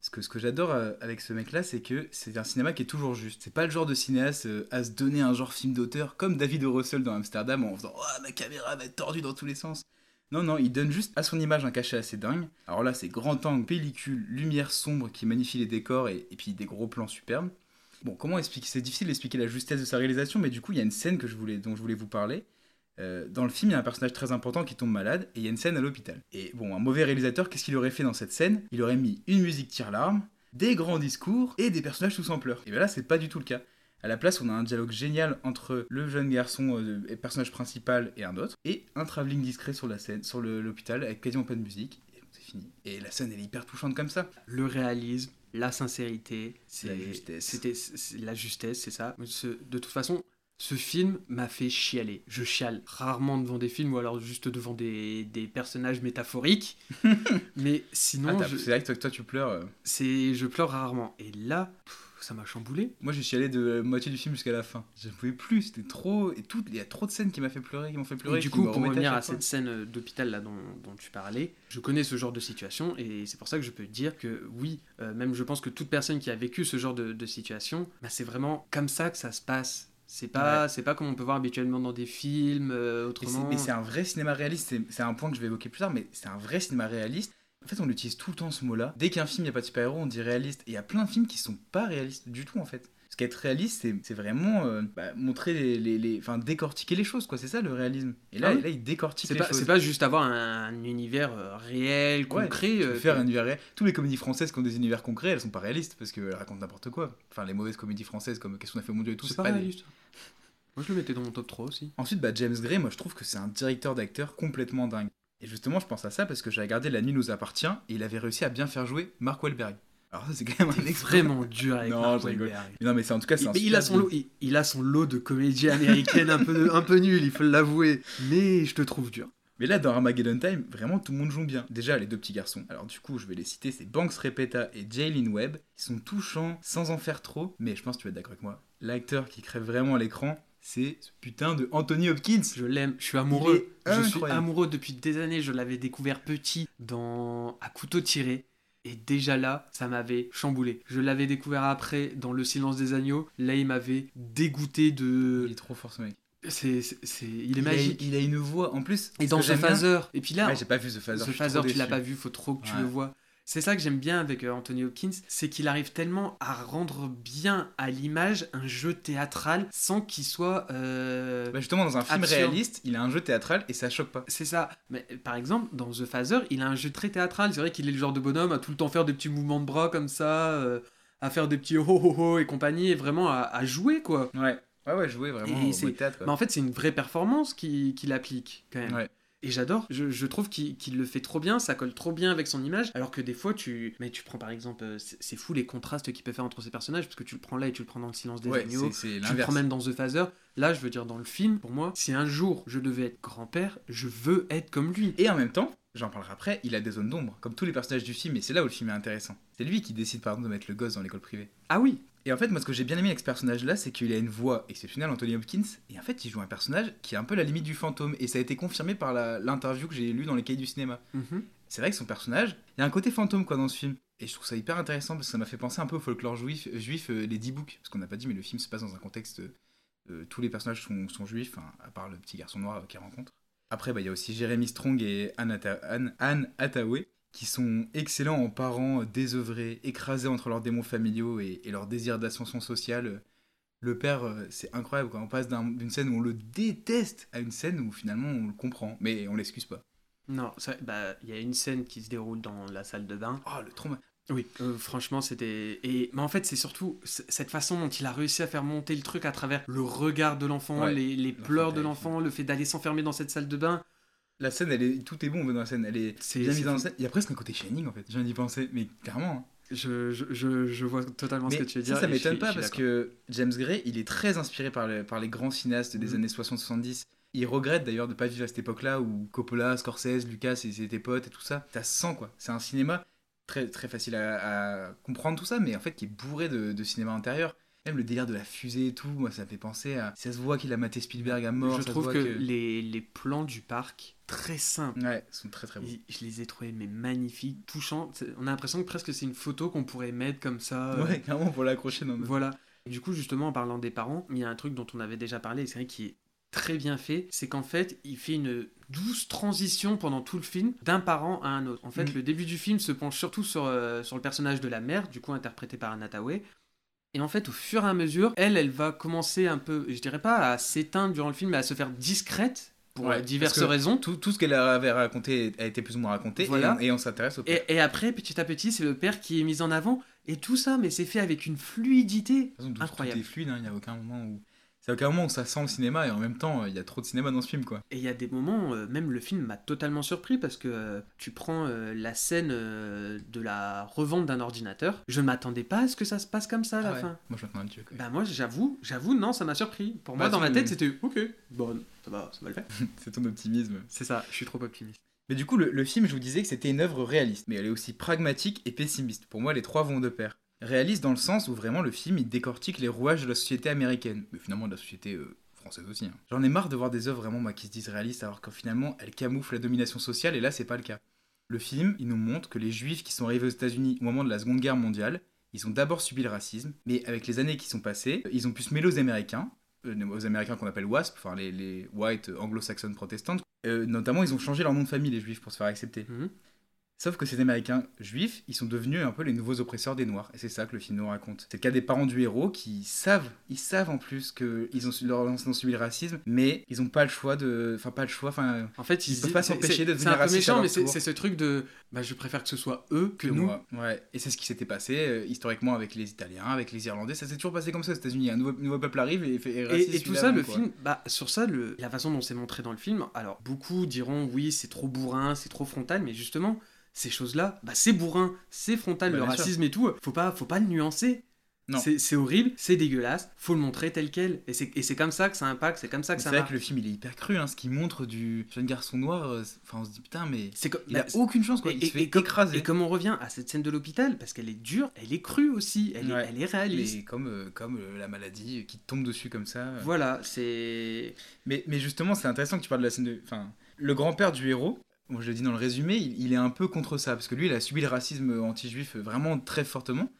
Ce que j'adore euh, avec ce mec-là, c'est que c'est un cinéma qui est toujours juste. C'est pas le genre de cinéaste euh, à se donner un genre film d'auteur, comme David O. Russell dans Amsterdam, en faisant Oh, ma caméra va être tordue dans tous les sens. Non, non, il donne juste à son image un cachet assez dingue. Alors là, c'est grand angle, pellicule, lumière sombre qui magnifie les décors et, puis des gros plans superbes. Bon, comment expliquer C'est difficile d'expliquer la justesse de sa réalisation, mais du coup, il y a une scène dont je voulais vous parler. Euh, dans le film, il y a un personnage très important qui tombe malade et il y a une scène à l'hôpital. Et bon, un mauvais réalisateur, qu'est-ce qu'il aurait fait dans cette scène? Il aurait mis une musique tire-larme, des grands discours et des personnages tous en pleurs. Et bien là, c'est pas du tout le cas. À la place, on a un dialogue génial entre le jeune garçon euh, personnage principal et un autre, et un travelling discret sur la scène, sur l'hôpital, avec quasiment pas de musique. Et bon, c'est fini. Et la scène, elle est hyper touchante comme ça. Le réalisme, la sincérité, c'est La justesse. C'était la justesse, c'est ça. De toute façon, ce film m'a fait chialer. Je chiale rarement devant des films ou alors juste devant des, des personnages métaphoriques. *laughs* mais Ah, sinon, je, c'est vrai que toi, toi, tu pleures. euh. c'est je pleure rarement. Et là, pff, ça m'a chamboulé. Moi, j'ai chialé de la moitié du film jusqu'à la fin. Je ne pouvais plus, c'était trop. Et tout, il y a trop de scènes qui m'a fait pleurer, qui m'ont fait pleurer. Et du coup, pour revenir à cette scène d'hôpital là dont, dont tu parlais, je connais ce genre de situation et c'est pour ça que je peux dire que oui, euh, même je pense que toute personne qui a vécu ce genre de, de situation, bah, c'est vraiment comme ça que ça se passe. C'est pas, c'est pas comme on peut voir habituellement dans des films, euh, Et c'est- autrement. Mais c'est un vrai cinéma réaliste, c'est- c'est un point que je vais évoquer plus tard, mais c'est un vrai cinéma réaliste. En fait, on utilise tout le temps ce mot-là. Dès qu'un film, il n'y a pas de super-héros, on dit réaliste. Et il y a plein de films qui sont pas réalistes du tout, en fait. Qu'être réaliste, c'est- vraiment euh, bah, montrer les, les, les- Enfin, décortiquer les choses, quoi. C'est ça le réalisme. Et là, Ah oui. là il décortique C'est les pas, choses. c'est pas juste avoir un, un univers euh, réel, concret. euh, faire un univers réel. Tous les comédies françaises qui ont des univers concrets, elles sont pas réalistes parce qu'elles racontent n'importe quoi. Enfin, les mauvaises comédies françaises comme Qu'est-ce qu'on a fait mon Dieu et tout, C'est pas des- réaliste. Moi, je le mettais dans mon top 3 aussi. Ensuite, bah, James Gray, moi je trouve que c'est un directeur d'acteur complètement dingue. Et justement, je pense à ça parce que j'ai regardé La Nuit nous appartient et il avait réussi à bien faire jouer Mark Wahlberg. Alors ça, c'est quand même un exploit. vraiment dur avec Non, Mark. Wahlberg. Non, mais c'est en tout cas, c'est Il, un mais il a son lot, il, il a son lot de comédies américaines un peu, *laughs* un peu nulles, il faut l'avouer. Mais je te trouve dur. Mais là, dans Armageddon Time, vraiment tout le monde joue bien. Déjà, les deux petits garçons. Alors, du coup, je vais les citer c'est Banks Repeta et Jalen Webb. Ils sont touchants sans en faire trop. Mais je pense que tu vas être d'accord avec moi. L'acteur qui crève vraiment à l'écran, c'est ce putain de Anthony Hopkins. Je l'aime, je suis amoureux. Je suis amoureux depuis des années. Je l'avais découvert petit dans à couteau tiré. Et déjà là, ça m'avait chamboulé. Je l'avais découvert après dans Le Silence des Agneaux. Là, il m'avait dégoûté Il de. est trop fort ce mec. C'est, c'est, c'est- il est Il a- magique. Il a, une voix. En plus, Et ce dans ce bien- phaser. Et puis là, Ouais, j'ai pas vu The Phaser. Suis Phaser, tu l'as pas vu, faut trop que tu Ouais. le vois. C'est ça que j'aime bien avec euh, Anthony Hopkins, c'est qu'il arrive tellement à rendre bien à l'image un jeu théâtral sans qu'il soit. euh, Bah, justement, dans un film Absurde. réaliste, il a un jeu théâtral et ça choque pas. C'est ça. Mais par exemple, dans The Phaser, il a un jeu très théâtral. C'est vrai qu'il est le genre de bonhomme à tout le temps faire des petits mouvements de bras comme ça, euh, à faire des petits ho ho ho et compagnie, et vraiment à, à jouer quoi. Ouais. Ouais, ouais, jouer vraiment Et au théâtre. quoi. En fait, c'est une vraie performance qu'il qu'il applique quand même. Ouais. Et j'adore, je, je trouve qu'il le fait trop bien, ça colle trop bien avec son image, alors que des fois tu... Mais tu prends par exemple, euh, c'est fou les contrastes qu'il peut faire entre ces personnages, parce que tu le prends là et tu le prends dans le silence des Ouais, agneaux, tu le prends même dans The Phaser, là je veux dire dans le film, pour moi, si un jour je devais être grand-père, je veux être comme lui. Et en même temps, j'en parlerai après, il a des zones d'ombre, comme tous les personnages du film, et c'est là où le film est intéressant. C'est lui qui décide par exemple de mettre le gosse dans l'école privée. Ah oui, Et en fait, moi, ce que j'ai bien aimé avec ce personnage-là, c'est qu'il a une voix exceptionnelle, Anthony Hopkins, et en fait, il joue un personnage qui est un peu la limite du fantôme, et ça a été confirmé par l'interview que j'ai lue dans les cahiers du cinéma. Mhm. C'est vrai que son personnage, il y a un côté fantôme quoi dans ce film. Et je trouve ça hyper intéressant parce que ça m'a fait penser un peu au folklore juif, juif euh, les dix books. Parce qu'on n'a pas dit, mais le film se passe dans un contexte. euh, tous les personnages sont, sont juifs, enfin, à part le petit garçon noir euh, qu'il rencontre. Après, bah, il y a aussi Jeremy Strong et Anne, Hatta- Anne, Anne Hathaway qui sont excellents en parents désœuvrés, écrasés entre leurs démons familiaux et, et leur désir d'ascension sociale. Le père, euh, c'est incroyable quand on passe d'un- d'une scène où on le déteste à une scène où finalement on le comprend, mais on l'excuse pas. Non, bah, il y a une scène qui se déroule dans la salle de bain. Oh, le trauma. Oui, euh, franchement, c'était. Et mais en fait, c'est surtout cette façon dont il a réussi à faire monter le truc à travers le regard de l'enfant, Ouais, les, pleurs de l'enfant, le fait d'aller s'enfermer dans cette salle de bain. La scène, elle est, tout est bon dans la scène. Elle est C'est- bien mise en scène. Il y a presque un côté Shining en fait. Je viens d'y penser, mais clairement. hein. Je, je, je, je vois totalement Mais ce que tu veux ça, dire. ça je m'étonne pas parce que James Gray, il est très inspiré par, le- par les grands cinéastes des Mhm. années 60-70. Il regrette d'ailleurs de pas vivre à cette époque-là où Coppola, Scorsese, Lucas c'était potes et tout ça. Ça se sent quoi. C'est un cinéma très, très facile à, à comprendre tout ça, mais en fait qui est bourré de, de cinéma intérieur. Même le délire de la fusée et tout, moi ça me fait penser à. Ça se voit qu'il a maté Spielberg à mort. je ça se trouve voit que, Les, les plans du parc, très simples. Ouais, sont très très bons. Ils- Je les ai trouvés mais magnifiques, touchants. On a l'impression que presque c'est une photo qu'on pourrait mettre comme ça. euh, Ouais, clairement pour l'accrocher dans notre. Voilà. Du coup, justement, en parlant des parents, il y a un truc dont on avait déjà parlé, et c'est vrai qui est très bien fait, c'est qu'en fait, il fait une douce transition pendant tout le film d'un parent à un autre. En fait, Mm. le début du film se penche surtout sur, euh, sur le personnage de la mère, du coup interprété par Anna. Et en fait, au fur et à mesure, elle, elle va commencer un peu, je dirais pas à s'éteindre durant le film, mais à se faire discrète pour Ouais, euh, diverses raisons. Tout, tout ce qu'elle avait raconté a été plus ou moins raconté Voilà. et on, s'intéresse au père. Et, et après, petit à petit, c'est le père qui est mis en avant. Et tout ça, mais c'est fait avec une fluidité De toute façon, incroyable. Tout est fluide, hein, il n'y a aucun moment où. C'est aucun moment où ça sent le cinéma et en même temps, il y a trop de cinéma dans ce film quoi. Et il y a des moments, euh, même le film m'a totalement surpris parce que euh, tu prends euh, la scène de la revente d'un ordinateur. Je ne m'attendais pas à ce que ça se passe comme ça à la Ah ouais. fin. Moi je quoi. Bah moi j'avoue, j'avoue non ça m'a surpris. Pour moi Bah, dans ma tête c'était ok, bon ça va, ça va le faire. *laughs* C'est ton optimisme. C'est ça, je suis trop optimiste. Mais du coup, le, le film, je vous disais que c'était une œuvre réaliste, mais elle est aussi pragmatique et pessimiste. Pour moi, les trois vont de pair. Réaliste dans le sens où vraiment le film il décortique les rouages de la société américaine, mais finalement de la société euh, française aussi. hein. J'en ai marre de voir des œuvres vraiment moi, qui se disent réalistes alors que finalement elles camouflent la domination sociale et là c'est pas le cas. Le film, il nous montre que les juifs qui sont arrivés aux États-Unis au moment de la Seconde Guerre mondiale, ils ont d'abord subi le racisme, mais avec les années qui sont passées, ils ont pu se mêler aux Américains, euh, aux Américains qu'on appelle WASP, enfin les, les White Anglo-Saxon Protestants. Euh, notamment, ils ont changé leur nom de famille, les juifs, pour se faire accepter. Mhm. Sauf que ces Américains juifs, ils sont devenus un peu les nouveaux oppresseurs des Noirs. Et c'est ça que le film nous raconte. C'est le cas des parents du héros qui savent, ils savent en plus qu'ils ont, ont subi le racisme, mais ils n'ont pas le choix de. Enfin, pas le choix, enfin. En fait ils, se peuvent pas c'est- s'empêcher c'est- de C'est devenir un peu racistes à méchant mais c'est c'est ce truc de bah je préfère que ce soit eux que nous. moi. Ouais. Et c'est ce qui s'était passé euh, historiquement avec les Italiens, avec les Irlandais. Ça s'est toujours passé comme ça aux États-Unis. Un nouveau, nouveau peuple arrive et fait. Et, raciste et tout ça, le quoi. film, bah, sur ça, le, la façon dont c'est montré dans le film, alors beaucoup diront oui, c'est trop bourrin, c'est trop frontal, mais justement, ces choses-là, bah, c'est bourrin, c'est frontal, Bah, le sûr. racisme et tout. Faut pas, faut pas le nuancer. Non. C'est c'est horrible, c'est dégueulasse, faut le montrer tel quel. Et c'est c'est comme ça que ça impacte, c'est comme ça que C'est ça vrai marche. que le film il est hyper cru, hein, ce qu'il montre du jeune garçon noir. euh, c'est- Enfin, on se dit putain, mais C'est comme- il bah, a aucune chance quoi. et- Il se fait et écraser. Et comme on revient à cette scène de l'hôpital, parce qu'elle est dure, elle est crue aussi, elle, Ouais. est, elle est réaliste. Mais comme, euh, comme euh, la maladie qui tombe dessus comme ça. Voilà, c'est. Mais, mais justement, c'est intéressant que tu parles de la scène de. Enfin, le grand-père du héros, moi je le dis dans le résumé, il, est un peu contre ça. Parce que lui, il a subi le racisme anti-juif vraiment très fortement.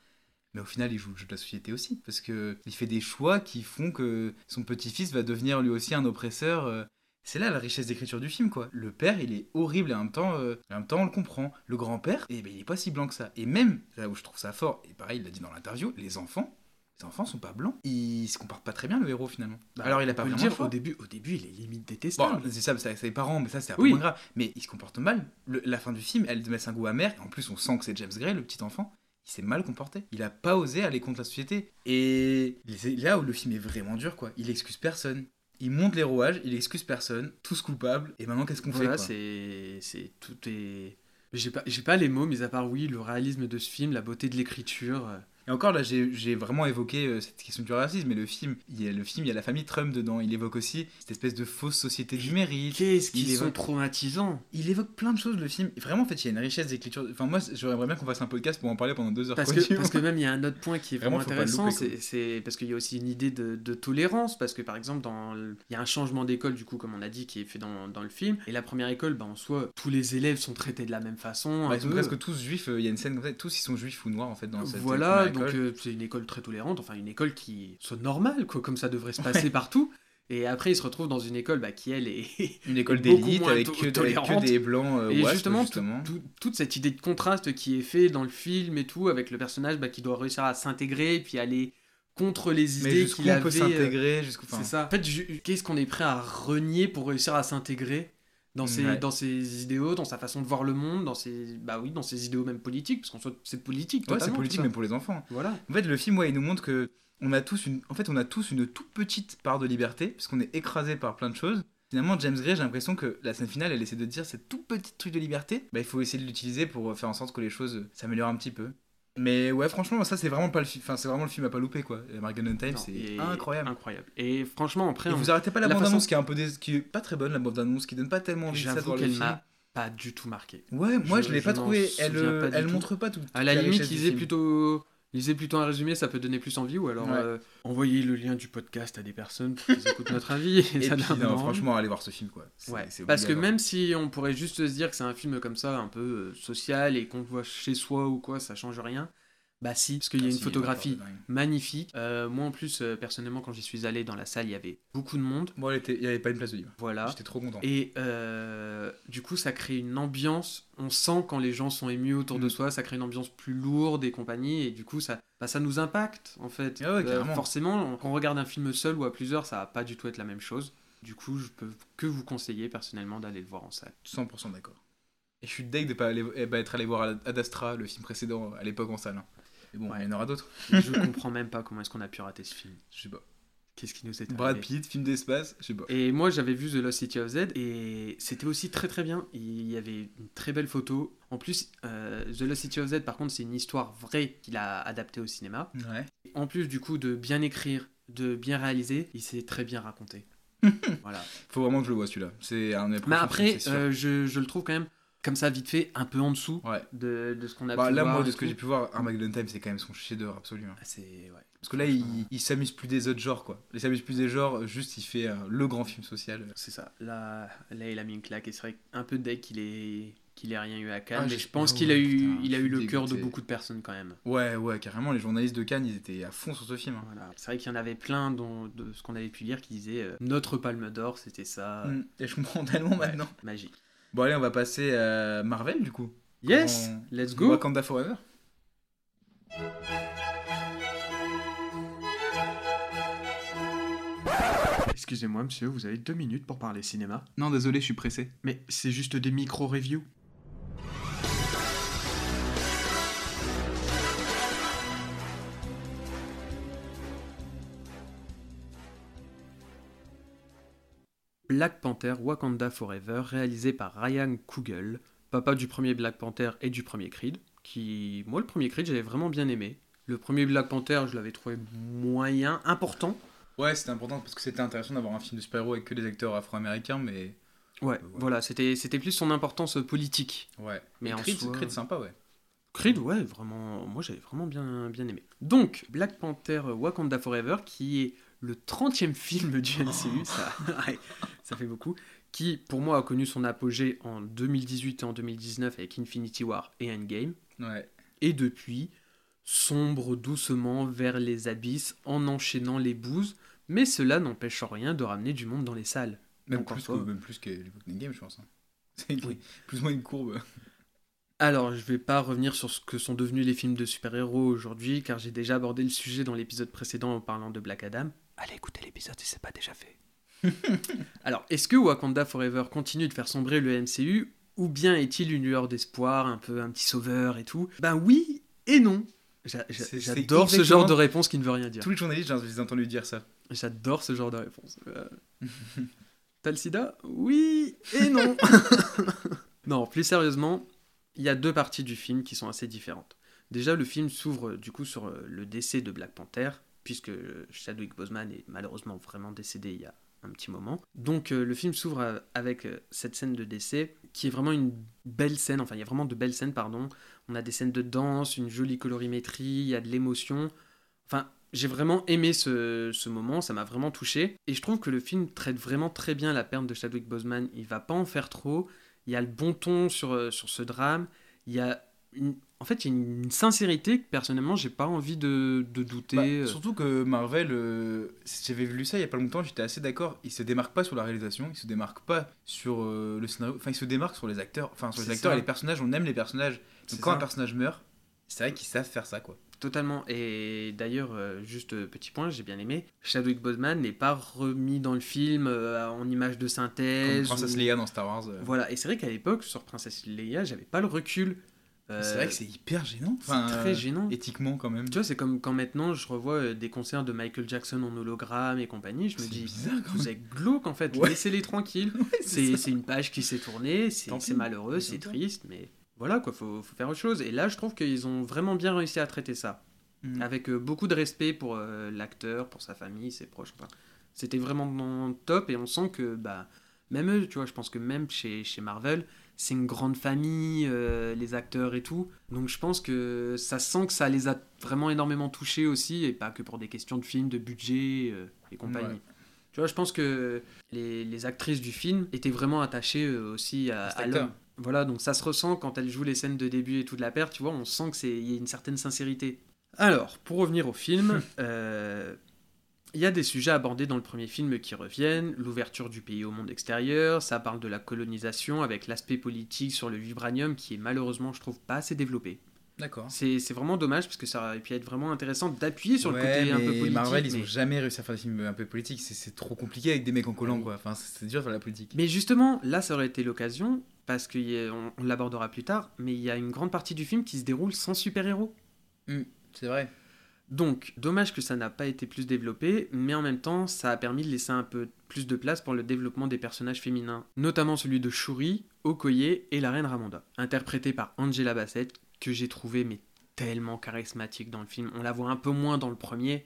Mais au final, il joue le jeu de la société aussi. Parce que il fait des choix qui font que son petit-fils va devenir lui aussi un oppresseur. euh. C'est là la richesse d'écriture du film, quoi. Le père, il est horrible et en même temps, euh, temps on le comprend. Le grand-père, eh ben, il est pas si blanc que ça. Et même, là où je trouve ça fort, et pareil, il l'a dit dans l'interview, les enfants, les enfants sont pas blancs. Ils se comportent pas très bien, le héros, finalement. Bah, Alors, il a pas le dire, au début, au début, il est limite Bon, détestable. c'est ça, c'est ses parents, mais ça c'est un peu Oui. moins grave. Mais il se comporte mal. Le- la fin du film, elle met un goût amer. En plus, on sent que c'est James Gray, le petit enfant. Il s'est mal comporté. Il a pas osé aller contre la société. Et c'est là où le film est vraiment dur, quoi. Il excuse personne. Il monte les rouages, il excuse personne, tous coupables. Et maintenant, qu'est-ce qu'on Voilà, fait c'est. Tout est. J'ai pas, j'ai pas les mots, mais à part oui, le réalisme de ce film, la beauté de l'écriture. Et encore là, j'ai vraiment évoqué euh, cette question du racisme, mais le film, il y a le film, il y a la famille Trump dedans. Il évoque aussi cette espèce de fausse société du mérite. Qu'est-ce qu'ils Il sont évoque- traumatisants Il évoque plein de choses le film. Et vraiment, en fait, il y a une richesse d'écriture. Enfin, moi, j'aimerais bien qu'on fasse un podcast pour en parler pendant deux heures. Parce que, parce que même il y a un autre point qui est vraiment, intéressant, c'est parce qu'il y a aussi une idée de, de tolérance, parce que par exemple, dans le- il y a un changement d'école, du coup, comme on a dit, qui est fait dans, dans le film, et la première école, bah, en soi, tous les élèves sont traités de la même façon. Bah, ils sont presque tous juifs. euh, Il y a une scène comme ça. Tous ils sont juifs ou noirs en fait dans cette Voilà, donc euh, c'est une école très tolérante, enfin une école qui soit normale, quoi, comme ça devrait se passer partout. Et après, ils se retrouvent dans une école bah, qui, elle, est *laughs* une école d'élite avec, to- que, avec que des blancs. euh, et wasp, justement, tout- justement. tout- toute cette idée de contraste qui est fait dans le film et tout, avec le personnage bah, qui doit réussir à s'intégrer et puis aller contre les idées qu'il avait. peut s'intégrer enfin, C'est ça. En fait, qu'est-ce qu'on est prêt à renier pour réussir à s'intégrer? Dans ses, Ouais. dans ses idéaux, dans sa façon de voir le monde, dans ses, bah oui, dans ses idéaux même politiques, parce qu'en soit c'est politique. Ouais, c'est politique mais pour les enfants. Voilà. En fait, le film, ouais, il nous montre que on a tous une, en fait, on a tous une toute petite part de liberté, puisqu'on est écrasé par plein de choses. Finalement, James Gray, j'ai l'impression que la scène finale, elle essaie de dire cette tout petit truc de liberté, bah, il faut essayer de l'utiliser pour faire en sorte que les choses s'améliorent un petit peu. Mais ouais, franchement, ça, c'est vraiment pas le film, enfin, c'est vraiment le film à pas louper, quoi. Margaret Time, c'est incroyable. Incroyable. Et franchement, après, Et on- vous arrêtez pas la, la bande-annonce façon- qui est un peu dés- qui est pas très bonne, la bande-annonce, qui donne pas tellement envie de ça de j'avoue voir le qu'elle film. m'a pas du tout marqué. Ouais, moi je, Je- l'ai pas trouvé. Elle, euh, elle montre pas tout. À la limite, plutôt, lisez plutôt un résumé, ça peut donner plus envie, ou alors Ouais. euh, envoyez le lien du podcast à des personnes pour qu'ils écoutent notre avis. *laughs* Et, Et ça puis, non, franchement, allez voir ce film quoi. Ouais, parce que même si on pourrait juste se dire que c'est un film comme ça, un peu euh, social, et qu'on le voit chez soi ou quoi, ça change rien, bah si, parce qu'il y a Ah, une si, photographie magnifique. Euh, moi en plus, euh, personnellement, quand j'y suis allé dans la salle, il y avait beaucoup de monde. Bon, était- il y avait pas une place de libre. Voilà. J'étais trop content. Et euh, du coup, ça crée une ambiance. On sent quand les gens sont émus autour de Mm. soi, ça crée une ambiance plus lourde et compagnie. Et du coup, ça, bah, ça nous impacte en fait. Ah ouais, forcément, quand on regarde un film seul ou à plusieurs, ça va pas du tout être la même chose. Du coup, je peux que vous conseiller personnellement d'aller le voir en salle. 100% d'accord. Et je suis deg de pas aller, eh ben, être allé voir Ad Astra, le film précédent, à l'époque en salle. Mais bon, il y en aura d'autres. *laughs* je comprends même pas comment est-ce qu'on a pu rater ce film. Je sais pas. Qu'est-ce qui nous est Brad arrivé Pitt, film d'espace, je sais pas. Et moi, j'avais vu The Lost City of Z et c'était aussi très très bien. Il y avait une très belle photo. En plus, euh, The Lost City of Z, par contre, c'est une histoire vraie qu'il a adaptée au cinéma. Ouais. En plus, du coup, de bien écrire, de bien réaliser, il s'est très bien raconté. *laughs* voilà. Faut vraiment que je le vois celui-là. C'est un des Mais après, euh, je, je le trouve quand même, comme ça, vite fait, un peu en dessous Ouais. de, de ce qu'on a Bah, pu là, voir moi, de ce que j'ai pu voir, Armageddon Time, c'est quand même son chef-d'œuvre absolu. hein. Ah, C'est ouais. Parce que là, il, il s'amuse plus des autres genres, quoi. Il s'amuse plus des genres, juste il fait euh, le grand film social. C'est ça. Là, là, il a mis une claque et c'est vrai un peu dès qu'il est qu'il ait rien eu à Cannes, Ah, mais j'ai- je pense qu'il a eu putain, il a eu le cœur de beaucoup de personnes quand même. Ouais, ouais, carrément, les journalistes de Cannes, ils étaient à fond sur ce film. hein. Voilà. C'est vrai qu'il y en avait plein dont- de ce qu'on avait pu lire qui disaient euh, notre palme d'or, c'était ça, Mm. Et je comprends *laughs* tellement Ouais. maintenant. magique. Bon, allez, on va passer à Marvel, du coup. Yes, let's go. Wakanda Forever. Excusez-moi monsieur, vous avez deux minutes pour parler cinéma. Non, désolé, je suis pressé. Mais c'est juste des micro-reviews. Black Panther Wakanda Forever, réalisé par Ryan Coogler, papa du premier Black Panther et du premier Creed, qui, moi, le premier Creed, j'avais vraiment bien aimé. Le premier Black Panther, je l'avais trouvé moyen, important. Ouais, c'était important parce que c'était intéressant d'avoir un film de super-héros avec que des acteurs afro-américains, mais. Ouais, voilà, c'était c'était plus son importance politique. Ouais. Mais Creed, soi- Creed, sympa, ouais. Creed, ouais, vraiment, moi j'avais vraiment bien, bien aimé. Donc, Black Panther Wakanda Forever, qui est le 30e film du MCU, ça, *laughs* ouais, ça fait beaucoup, qui pour moi a connu son apogée en 2018 et en 2019 avec Infinity War et Endgame, Ouais. et depuis sombre doucement vers les abysses en enchaînant les bouses, mais cela n'empêche en rien de ramener du monde dans les salles. Même plus, que, même plus que l'époque Game, je pense. hein. *laughs* C'est Oui. plus ou moins une courbe. Alors, je vais pas revenir sur ce que sont devenus les films de super-héros aujourd'hui, car j'ai déjà abordé le sujet dans l'épisode précédent en parlant de Black Adam. Allez écouter l'épisode si c'est pas déjà fait. *laughs* Alors, est-ce que Wakanda Forever continue de faire sombrer le MCU, ou bien est-il une lueur d'espoir, un peu un petit sauveur et tout? Ben oui et non. J'adore ce genre de réponse qui ne veut rien dire. Tous les journalistes, j'ai j'ai entendu dire ça. J'adore ce genre de réponse. Euh, *laughs* T'as le sida Oui et non. *laughs* non, plus sérieusement, il y a deux parties du film qui sont assez différentes. Déjà, le film s'ouvre euh, du coup sur euh, le décès de Black Panther, puisque Chadwick Boseman est malheureusement vraiment décédé il y a un petit moment. Donc euh, le film s'ouvre euh, avec euh, cette scène de décès, qui est vraiment une belle scène, enfin il y a vraiment de belles scènes, pardon. On a des scènes de danse, une jolie colorimétrie, il y a de l'émotion. Enfin, j'ai vraiment aimé ce, ce moment, ça m'a vraiment touché. Et je trouve que le film traite vraiment très bien la perte de Chadwick Boseman. Il va pas en faire trop. Il y a le bon ton sur, sur ce drame. Il y a une... En fait, il y a une sincérité que personnellement, j'ai pas envie de, de douter. Bah, euh. surtout que Marvel, euh, j'avais lu ça il y a pas longtemps, j'étais assez d'accord. Il se démarque pas sur la réalisation, il se démarque pas sur euh, le scénario, enfin il se démarque sur les acteurs, enfin sur les acteurs ça. et les personnages. On aime les personnages. Donc quand ça. un personnage meurt, c'est vrai qu'ils savent faire ça quoi. Totalement. Et d'ailleurs, euh, juste petit point, j'ai bien aimé. Chadwick Boseman n'est pas remis dans le film euh, en image de Comme synthèse. Princesse ou- Leia dans Star Wars. euh. Voilà. Et c'est vrai qu'à l'époque, sur Princesse Leia, j'avais pas le recul. Euh, C'est vrai que c'est hyper gênant. c'est Enfin, très euh, gênant. Éthiquement quand même. Tu vois, c'est comme quand maintenant je revois euh, des concerts de Michael Jackson en hologramme et compagnie, je me C'est dis, bizarre, vous êtes glauque en fait, Ouais. laissez-les tranquilles. *laughs* c'est c'est c'est une page qui s'est tournée, c'est c'est malheureux, c'est triste, mais voilà quoi, faut, faut faire autre chose. Et là, je trouve qu'ils ont vraiment bien réussi à traiter ça, Mm. avec euh, beaucoup de respect pour euh, l'acteur, pour sa famille, ses proches. Enfin, C'était vraiment top et on sent que, bah, même eux, tu vois, je pense que même chez, chez Marvel, c'est une grande famille, euh, les acteurs et tout. Donc je pense que ça sent que ça les a vraiment énormément touchés aussi, et pas que pour des questions de film, de budget euh, et compagnie. Ouais. Tu vois, je pense que les, les actrices du film étaient vraiment attachées euh, aussi à, l'homme. Voilà, donc ça se ressent quand elles jouent les scènes de début et tout de la perte, tu vois, on sent qu'il y a une certaine sincérité. Alors, pour revenir au film, *laughs* euh, il y a des sujets abordés dans le premier film qui reviennent, l'ouverture du pays au monde extérieur, ça parle de la colonisation avec l'aspect politique sur le vibranium qui est malheureusement, je trouve, pas assez développé. D'accord. C'est c'est vraiment dommage parce que ça aurait pu être vraiment intéressant d'appuyer sur le côté un peu politique. Marvel, ils ont jamais réussi à faire des films un peu politiques. C'est- C'est trop compliqué avec des mecs en collant, Oui. quoi. Enfin, c'est dur de faire la politique. Mais justement, là, ça aurait été l'occasion, parce qu'on on, l'abordera plus tard, mais il y a une grande partie du film qui se déroule sans super-héros. C'est vrai. Donc, dommage que ça n'a pas été plus développé, mais en même temps, ça a permis de laisser un peu plus de place pour le développement des personnages féminins, notamment celui de Shuri, Okoye et la reine Ramonda, interprétée par Angela Bassett, que j'ai trouvé mais tellement charismatique dans le film. On la voit un peu moins dans le premier,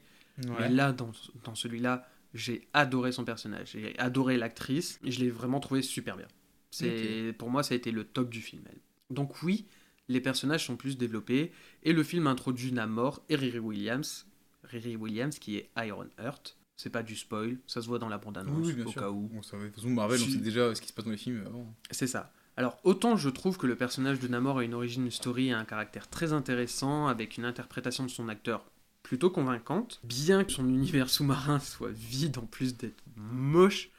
mais là, dans, dans celui-là, j'ai adoré son personnage, j'ai adoré l'actrice, et je l'ai vraiment trouvé super bien. C'est Pour moi, ça a été le top du film. elle. Donc oui, les personnages sont plus développés, et le film introduit Namor et Riri Williams, Riri Williams qui est Iron Heart. C'est pas du spoil, ça se voit dans la bande-annonce, Oui, oui, bien au sûr. cas où. On savait. De toute façon, Marvel, on sait déjà ce qui se passe dans les films avant. C'est ça. Alors, autant je trouve que le personnage de Namor a une origin story et un caractère très intéressant, avec une interprétation de son acteur plutôt convaincante, bien que son univers sous-marin *laughs* soit vide en plus d'être moche,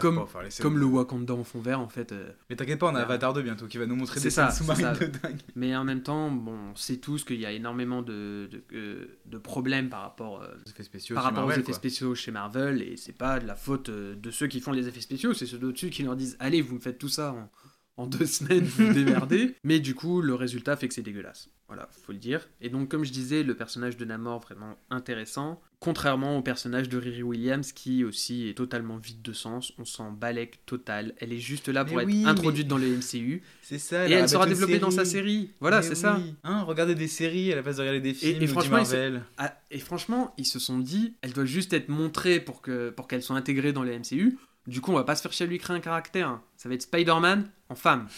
comme, pas le Wakanda en fond vert en fait. euh. Mais t'inquiète pas, on a Ouais. Avatar 2 bientôt qui va nous montrer des ça, scènes sous-marines de dingue. Mais en même temps, bon, on sait tous qu'il y a énormément de, de, de problèmes par rapport, euh, Les effets spéciaux par rapport Marvel, aux effets quoi. spéciaux chez Marvel, et c'est pas de la faute euh, de ceux qui font les effets spéciaux, c'est ceux d'au-dessus qui leur disent Allez, vous me faites tout ça en, en deux *laughs* semaines, vous démerdez. Mais du coup, le résultat fait que c'est dégueulasse. Voilà, faut le dire. Et donc, comme je disais, le personnage de Namor, vraiment intéressant. Contrairement au personnage de Riri Williams, qui aussi est totalement vide de sens. On s'en balèque total. Elle est juste là pour Mais être oui, introduite mais- dans le MCU. C'est ça. Et elle sera développée dans sa série. Voilà, c'est ça. Hein, regardez des séries à la place de regarder des films. et dit franchement, ils se- Marvel. Ah, et franchement, ils se sont dit, elle doit juste être montrée pour que pour qu'elle soit intégrée dans les MCU. Du coup, on va pas se faire chier à lui créer un caractère. Ça va être Spider-Man en femme.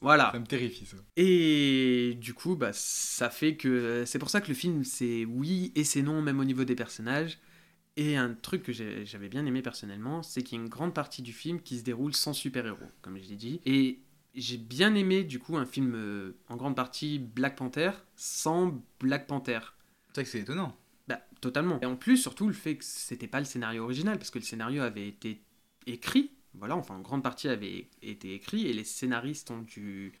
Voilà. Ça me terrifie ça. Et du coup, bah, ça fait que. C'est pour ça que le film, c'est oui et c'est non, même au niveau des personnages. Et un truc que j'avais bien aimé personnellement, c'est qu'il y a une grande partie du film qui se déroule sans super-héros, comme je l'ai dit. Et j'ai bien aimé, du coup, un film euh, en grande partie Black Panther sans Black Panther. C'est vrai que c'est étonnant. Bah, totalement. Et en plus, surtout, le fait que c'était pas le scénario original, parce que le scénario avait été écrit, voilà, enfin, en grande partie avait été écrit, et les scénaristes ont dû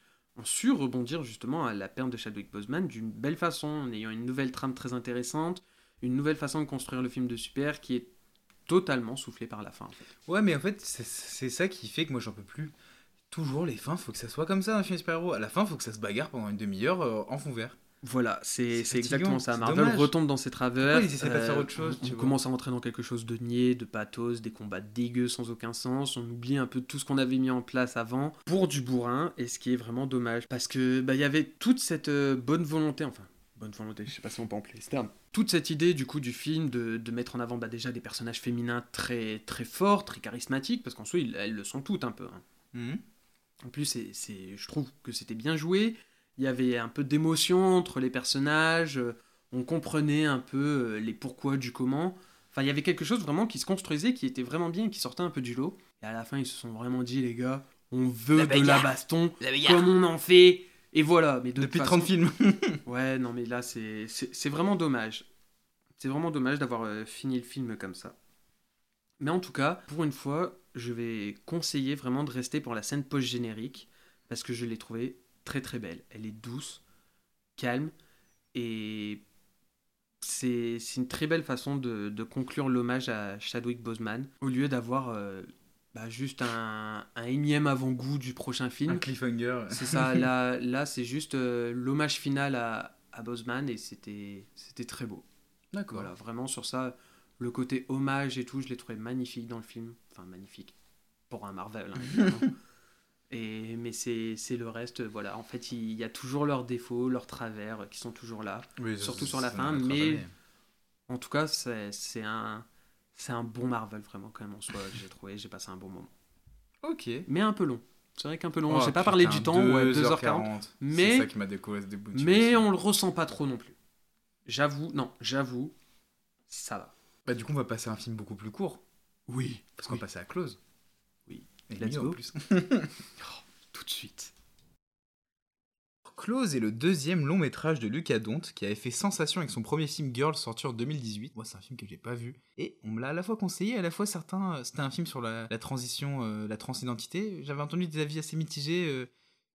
su rebondir justement à la perte de Chadwick Boseman d'une belle façon, en ayant une nouvelle trame très intéressante, une nouvelle façon de construire le film de super qui est totalement soufflée par la fin. Ouais, mais en fait, c'est- c'est ça qui fait que moi j'en peux plus. Toujours les fins, faut que ça soit comme ça un film super-héros. À la fin, faut que ça se bagarre pendant une demi-heure euh, en fond vert. Voilà, c'est exactement ça. Marvel dommage. retombe dans ses travers. Pas de faire autre chose, On, tu on commence à rentrer dans quelque chose de niais, de pathos, des combats dégueux sans aucun sens. On oublie un peu tout ce qu'on avait mis en place avant pour du bourrin, et ce qui est vraiment dommage. Parce que bah, il y avait toute cette euh, bonne volonté, enfin, bonne volonté, je sais pas si on peut employer ce terme. Toute cette idée du coup du film de, de mettre en avant bah, déjà des personnages féminins très, très forts, très charismatiques, parce qu'en soi, elles le sont toutes un peu. hein. Mhm. En plus, c'est, c'est- je trouve que c'était bien joué. Il y avait un peu d'émotion entre les personnages. euh, On comprenait un peu euh, les pourquoi du comment. Enfin, il y avait quelque chose vraiment qui se construisait, qui était vraiment bien, qui sortait un peu du lot. Et à la fin, ils se sont vraiment dit, les gars, on veut La de la baston, La comme on en fait. Et voilà. Mais de Depuis toute 30 façon- films. *laughs* Ouais, non, mais là, c'est c'est- c'est vraiment dommage. C'est vraiment dommage d'avoir euh, fini le film comme ça. Mais en tout cas, pour une fois, je vais conseiller vraiment de rester pour la scène post-générique, parce que je l'ai trouvée très très belle. Elle est douce, calme, et c'est une très belle façon de, de conclure l'hommage à Chadwick Boseman, au lieu d'avoir euh, bah, juste un, un énième avant-goût du prochain film. Un cliffhanger. C'est ça, *laughs* là, là c'est juste euh, l'hommage final à, à Boseman et c'était c'était très beau. D'accord. Voilà, vraiment sur ça, le côté hommage et tout, je l'ai trouvé magnifique dans le film. Enfin, magnifique. Pour un Marvel, hein, évidemment. *laughs* et, mais c'est le reste, voilà. En fait, il y a toujours leurs défauts, leurs travers euh, qui sont toujours là. Oui, surtout sur la fin, mais en tout cas, c'est un, bon Marvel, vraiment, quand même, en soi. J'ai trouvé, j'ai passé un bon moment. Ok. Mais un peu long. C'est vrai qu'un peu long. Oh, J'ai pas parlé du temps, ouais, 2h40. 2h40. C'est Mais, ça qui m'a mais on le ressent pas trop non plus. J'avoue, non, j'avoue, ça va. Bah, du coup, on va passer à un film beaucoup plus court. Oui. Parce qu'on va passer à Close. Et Let's mieux en go. plus. *laughs* Tout de suite. Close est le deuxième long métrage de Lucas Dont qui avait fait sensation avec son premier film Girl sorti en 2018. Moi, c'est un film que j'ai pas vu. Et on me l'a à la fois conseillé, à la fois certains. euh, C'était un film sur la, la transition, euh, la transidentité. J'avais entendu des avis assez mitigés euh,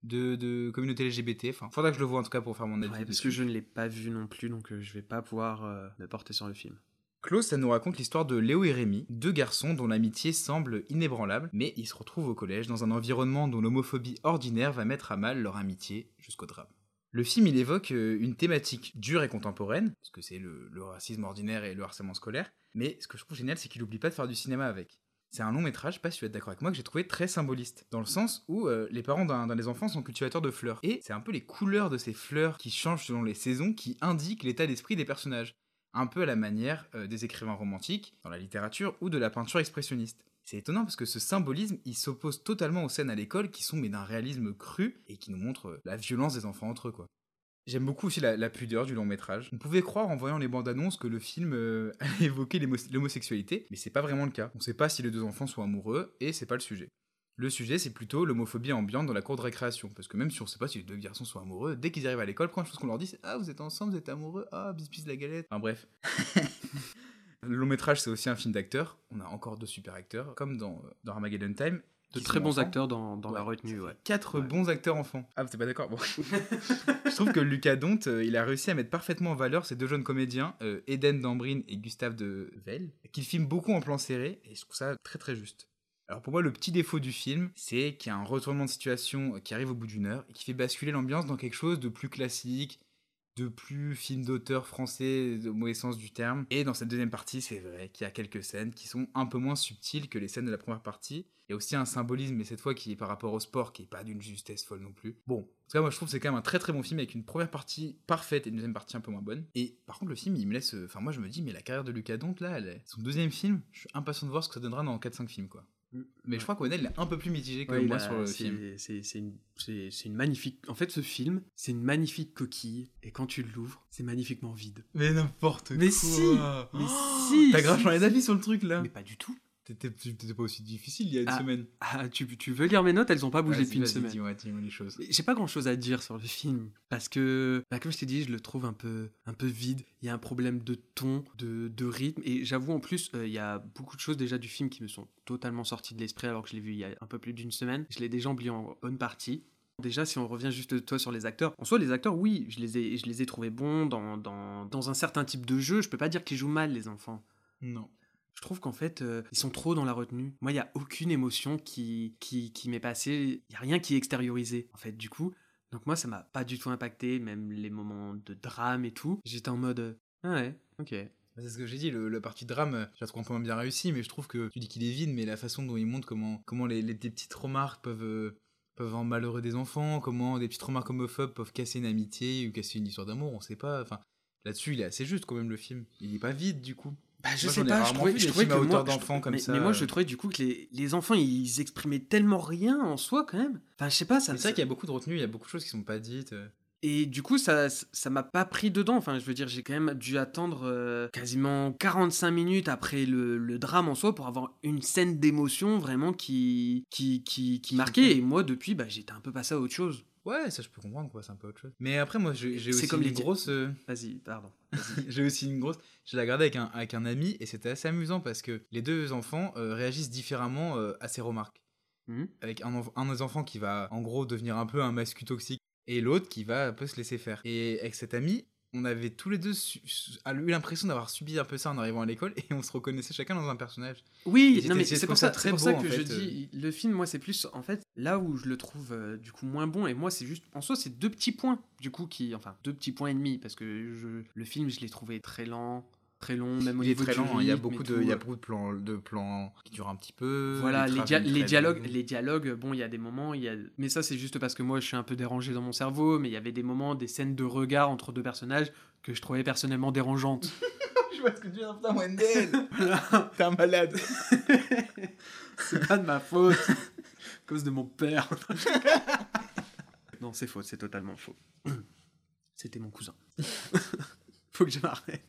de, de communauté LGBT. Enfin, faudra que je le vois en tout cas pour faire mon avis. Ouais, parce dessus. que je ne l'ai pas vu non plus, donc euh, je vais pas pouvoir euh, me porter sur le film. Close, ça nous raconte l'histoire de Léo et Rémi, deux garçons dont l'amitié semble inébranlable, mais ils se retrouvent au collège dans un environnement dont l'homophobie ordinaire va mettre à mal leur amitié jusqu'au drame. Le film, il évoque euh, une thématique dure et contemporaine, parce que c'est le, racisme ordinaire et le harcèlement scolaire, mais ce que je trouve génial, c'est qu'il n'oublie pas de faire du cinéma avec. C'est un long métrage, pas si tu être d'accord avec moi, que j'ai trouvé très symboliste, dans le sens où euh, les parents d'un des enfants sont cultivateurs de fleurs, et c'est un peu les couleurs de ces fleurs qui changent selon les saisons qui indiquent l'état d'esprit des personnages un peu à la manière euh, des écrivains romantiques dans la littérature ou de la peinture expressionniste. C'est étonnant parce que ce symbolisme, il s'oppose totalement aux scènes à l'école qui sont mais d'un réalisme cru et qui nous montrent euh, la violence des enfants entre eux. J'aime beaucoup aussi la, pudeur du long métrage. On pouvait croire en voyant les bandes annonces que le film euh, *laughs* allait évoquer l'homosexualité, mais c'est pas vraiment le cas. On sait pas si les deux enfants sont amoureux et c'est pas le sujet. Le sujet, c'est plutôt l'homophobie ambiante dans la cour de récréation. Parce que même si on sait pas si les deux garçons sont amoureux, dès qu'ils arrivent à l'école, première chose qu'on leur dit, c'est Ah, vous êtes ensemble, vous êtes amoureux, ah, bis bis la galette. Enfin bref. *laughs* le long métrage, c'est aussi un film d'acteurs. On a encore deux super acteurs, comme dans, euh, dans Armageddon Time. De très bons enfants. acteurs dans, dans la retenue, ouais. Quatre Ouais. bons acteurs enfants. Ah, t'es pas d'accord? Bon. *laughs* Je trouve que Lucas Dont, euh, il a réussi à mettre parfaitement en valeur ces deux jeunes comédiens, euh, Eden Dambrin et Gustave de Vell, qu'il filme beaucoup en plan serré, et je trouve ça très très juste. Alors pour moi, le petit défaut du film, c'est qu'il y a un retournement de situation qui arrive au bout d'une heure et qui fait basculer l'ambiance dans quelque chose de plus classique, de plus film d'auteur français au mauvais sens du terme. Et dans cette deuxième partie, c'est vrai qu'il y a quelques scènes qui sont un peu moins subtiles que les scènes de la première partie. Il y a aussi un symbolisme, mais cette fois qui est par rapport au sport, qui est pas d'une justesse folle non plus. Bon, en tout cas, moi je trouve que c'est quand même un très très bon film avec une première partie parfaite et une deuxième partie un peu moins bonne. Et par contre, le film, il me laisse. Enfin, moi je me dis, mais la carrière de Lucas Dont, là, elle est- son deuxième film, je suis impatient de voir ce que ça donnera dans 4-5 films, quoi. Mais je crois qu'Onel est un peu plus mitigé que Ouais, moi a- sur le c'est- film. C'est c'est une, une magnifique. En fait, ce film, c'est une magnifique coquille. Et quand tu l'ouvres, c'est magnifiquement vide. Mais n'importe quoi Mais si Mais Oh, *gasps* si T'as grave changé si. d'avis sur le truc là Mais pas du tout. T'étais pas aussi difficile il y a une Ah, semaine. Ah, tu, tu veux lire mes notes Elles ont pas bougé depuis une semaine. Dis-moi, dis-moi les choses. Mais J'ai pas grand chose à dire sur le film parce que, bah, comme je t'ai dit, je le trouve un peu, un peu vide. Il y a un problème de ton, de, de rythme, et j'avoue en plus, euh, il y a beaucoup de choses déjà du film qui me sont totalement sorties de l'esprit alors que je l'ai vu il y a un peu plus d'une semaine. Je l'ai déjà oublié en bonne partie. Déjà, si on revient juste toi sur les acteurs, en soi, les acteurs, oui, je les ai, je les ai trouvés bons dans, dans, dans un certain type de jeu. Je peux pas dire qu'ils jouent mal, les enfants. Non. Je trouve qu'en fait, euh, ils sont trop dans la retenue. Moi, il n'y a aucune émotion qui, qui, qui m'est passée. Il n'y a rien qui est extériorisé, en fait, du coup. Donc moi, ça m'a pas du tout impacté, même les moments de drame et tout. J'étais en mode, euh, ah ouais, ok. Bah, C'est ce que j'ai dit, le, la partie drame, euh, je la trouve moins bien réussie, mais je trouve que tu dis qu'il est vide, mais la façon dont il montre comment, comment les, les- petites remarques peuvent, peuvent rendre malheureux des enfants, comment des petites remarques homophobes peuvent casser une amitié ou casser une histoire d'amour, on sait pas. Enfin, là-dessus, il est assez juste quand même le film. Il est pas vide du coup. Bah, je Moi, sais pas, je trouvais, je que moi, je- comme mais, ça. mais moi, je trouvais du coup que les, les enfants, ils exprimaient tellement rien en soi quand même. Enfin, je sais pas, ça. C'est vrai qu'il y a beaucoup de retenue, il y a beaucoup de choses qui sont pas dites. euh. Et du coup, ça ça m'a pas pris dedans. Enfin, je veux dire, j'ai quand même dû attendre euh, quasiment 45 minutes après le, le drame en soi pour avoir une scène d'émotion vraiment qui, qui, qui, qui marquait. Et moi, depuis, bah, j'étais un peu passé à autre chose. Ouais, ça je peux comprendre quoi, c'est un peu autre chose. Mais après, moi j'ai aussi comme une les grosse. euh, Vas-y, pardon. *laughs* J'ai aussi une grosse. Je l'ai regardé avec un, avec un ami et c'était assez amusant parce que les deux enfants euh, réagissent différemment euh, à ces remarques. Mhm. Avec un, un des enfants qui va en gros devenir un peu un mascu toxique et l'autre qui va un peu se laisser faire. Et avec cet ami, on avait tous les deux eu l'impression d'avoir subi un peu ça en arrivant à l'école et on se reconnaissait chacun dans un personnage. Oui, non, mais c'est pour ça très pour beau, ça en que je fait, euh. dis, le film, moi, c'est plus, en fait, là où je le trouve euh, du coup moins bon, et moi, c'est juste, en soi, c'est deux petits points, du coup, qui, enfin, deux petits points et demi, parce que je, le film, je l'ai trouvé très lent, très long, même au Il est niveau très du lent, hein, il y a beaucoup de, il y a beaucoup de plans, de plans qui durent un petit peu. Voilà, il les, dia- travaille les très dialogues, les dialogues, bon, il y a des moments, il y a... mais ça c'est juste parce que moi je suis un peu dérangé dans mon cerveau, mais il y avait des moments, des scènes de regard entre deux personnages que je trouvais personnellement dérangeantes. *laughs* Je vois ce que tu veux dire, putain, Wendell *laughs* T'es un malade *laughs* c'est pas de ma faute, à cause de mon père. non, c'est faux, c'est totalement faux. *clears throat* C'était mon cousin. Faut que je m'arrête.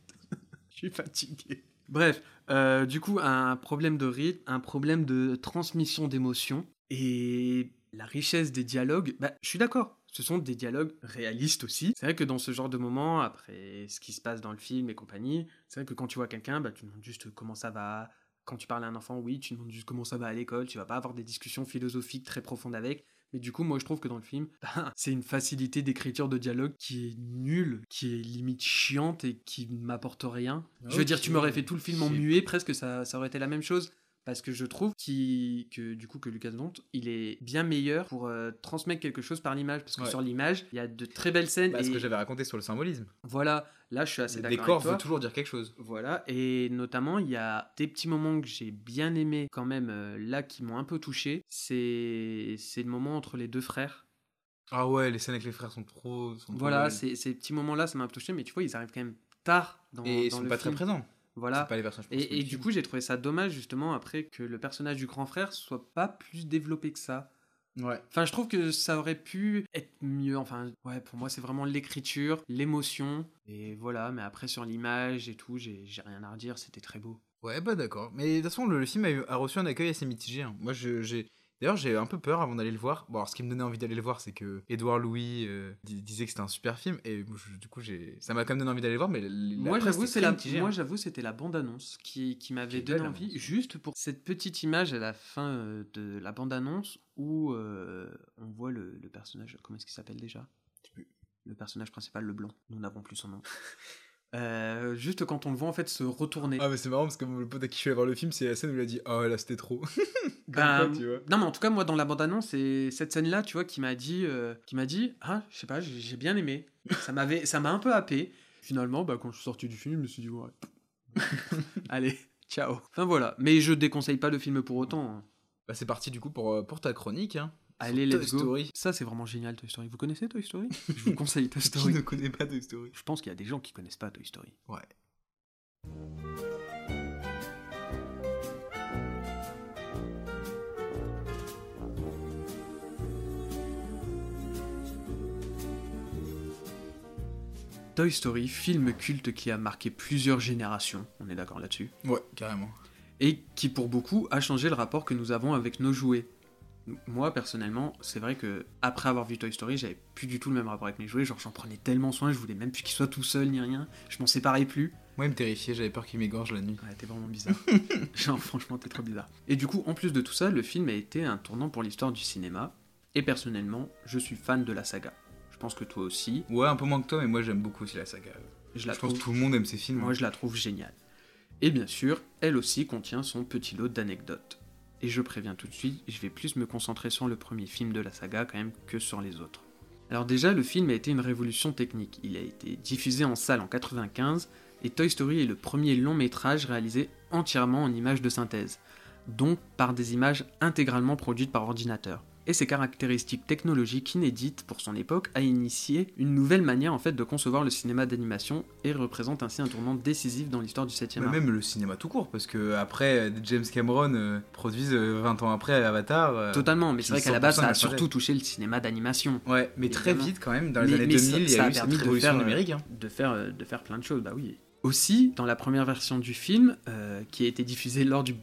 Suis fatigué. Bref, euh, du coup, un problème de rythme, un problème de transmission d'émotions et la richesse des dialogues. Bah, je suis d'accord. Ce sont des dialogues réalistes aussi. C'est vrai que dans ce genre de moment, après ce qui se passe dans le film et compagnie, c'est vrai que quand tu vois quelqu'un, bah, tu demandes juste comment ça va. Quand tu parles à un enfant, oui, tu demandes juste comment ça va à l'école. Tu vas pas avoir des discussions philosophiques très profondes avec. Mais du coup, moi, je trouve que dans le film, *laughs* bah, c'est une facilité d'écriture de dialogue qui est nulle, qui est limite chiante et qui ne m'apporte rien. Je veux dire, tu m'aurais fait tout le film en muet, presque, ça, ça aurait été la même chose. Parce que je trouve que du coup que Lucas Dont, il est bien meilleur pour euh, transmettre quelque chose par l'image. Parce que Ouais. sur l'image, il y a de très belles scènes. Bah, Ce et que j'avais raconté sur le symbolisme. voilà, là, je suis assez Le d'accord décor avec toi. veut toujours dire quelque chose. Voilà, et notamment, il y a des petits moments que j'ai bien aimés quand même, euh, là, qui m'ont un peu touché. C'est c'est le moment entre les deux frères. Ah ouais, les scènes avec les frères sont trop. Sont Voilà, ces, ces petits moments-là, ça m'a touché, mais tu vois, ils arrivent quand même tard dans, Et ils dans sont le pas très présents. Voilà. C'est pas les personnages Et, du coup, j'ai trouvé ça dommage, justement, après que le personnage du grand frère soit pas plus développé que ça. Ouais. Enfin, je trouve que ça aurait pu être mieux. Enfin, ouais, pour moi, c'est vraiment l'écriture, l'émotion. Et voilà, mais après, sur l'image et tout, j'ai rien à redire, c'était très beau. Ouais, bah d'accord. Mais de toute façon, le, le film a, eu- a reçu un accueil assez mitigé. hein. Moi, je- j'ai. D'ailleurs, j'ai un peu peur avant d'aller le voir. Bon, alors, ce qui me donnait envie d'aller le voir, c'est que Edouard Louis euh, di- disait que c'était un super film. Et je- du coup, ça m'a quand même donné envie d'aller le voir. Mais la Moi, j'avoue, c'est la, mitigée, moi, hein. j'avoue, c'était la bande-annonce qui, qui m'avait donné envie, hein. juste pour cette petite image à la fin euh, de la bande-annonce où euh, on voit le, le personnage, comment est-ce qu'il s'appelle déjà? Le personnage principal, le blanc. Nous n'avons plus son nom. *laughs* Euh, juste quand on le voit en fait se retourner. Ah, mais c'est marrant parce que le pote à qui je suis allé voir le film, c'est la scène où il a dit Ah, là, c'était trop. *laughs* Ben, quoi, tu vois. non mais en tout cas moi dans la bande annonce c'est cette scène là tu vois qui m'a dit euh, qui m'a dit ah je sais pas j'ai bien aimé ça m'avait ça m'a un peu happé finalement bah quand je suis sorti du film je me suis dit ouais *laughs* allez ciao enfin voilà mais je déconseille pas le film pour autant hein. Bah, c'est parti du coup pour, euh, pour ta chronique. Hein. Allez Toy let's go Story. ça c'est vraiment génial Toy Story vous connaissez Toy Story? *laughs* Je vous conseille Toy Qui Story ne connaît pas Toy Story? Je pense qu'il y a des gens qui connaissent pas Toy Story Ouais. Toy Story film culte qui a marqué plusieurs générations on est d'accord là-dessus? Ouais, carrément. et qui pour beaucoup a changé le rapport que nous avons avec nos jouets. Moi personnellement, c'est vrai que après avoir vu Toy Story, j'avais plus du tout le même rapport avec mes jouets, genre j'en prenais tellement soin, je voulais même plus qu'il soit tout seul ni rien, je m'en séparais plus. Moi, il me terrifiait, j'avais peur qu'il m'égorge la nuit. Ouais, t'es vraiment bizarre. *laughs* genre franchement, t'es trop bizarre. Et du coup, en plus de tout ça, le film a été un tournant pour l'histoire du cinéma, et personnellement, je suis fan de la saga. Je pense que toi aussi, Ouais, un peu moins que toi, mais moi, j'aime beaucoup aussi la saga. je la je pense trouve que tout le monde aime ces films. Moi, je la trouve géniale. Et bien sûr, elle aussi contient son petit lot d'anecdotes. Et je préviens tout de suite, je vais plus me concentrer sur le premier film de la saga quand même que sur les autres. Alors déjà, le film a été une révolution technique. Il a été diffusé en salle en 95, et Toy Story est le premier long métrage réalisé entièrement en images de synthèse, donc par des images intégralement produites par ordinateur. Et ses caractéristiques technologiques inédites pour son époque a initié une nouvelle manière en fait de concevoir le cinéma d'animation et représente ainsi un tournant décisif dans l'histoire du 7e Mais art. même le cinéma tout court, parce que après, euh, James Cameron euh, produisent euh, 20 ans après Avatar. euh, Totalement, mais c'est vrai qu'à la base 100% ça a surtout touché le cinéma d'animation. Ouais, mais très vite quand même, dans les Mais- années mais 2000, ça- il y a a eu cette permis de faire, euh, numérique. hein. de faire, euh, de faire plein de choses, bah oui. Aussi, dans la première version du film, euh, qui a été diffusée lors du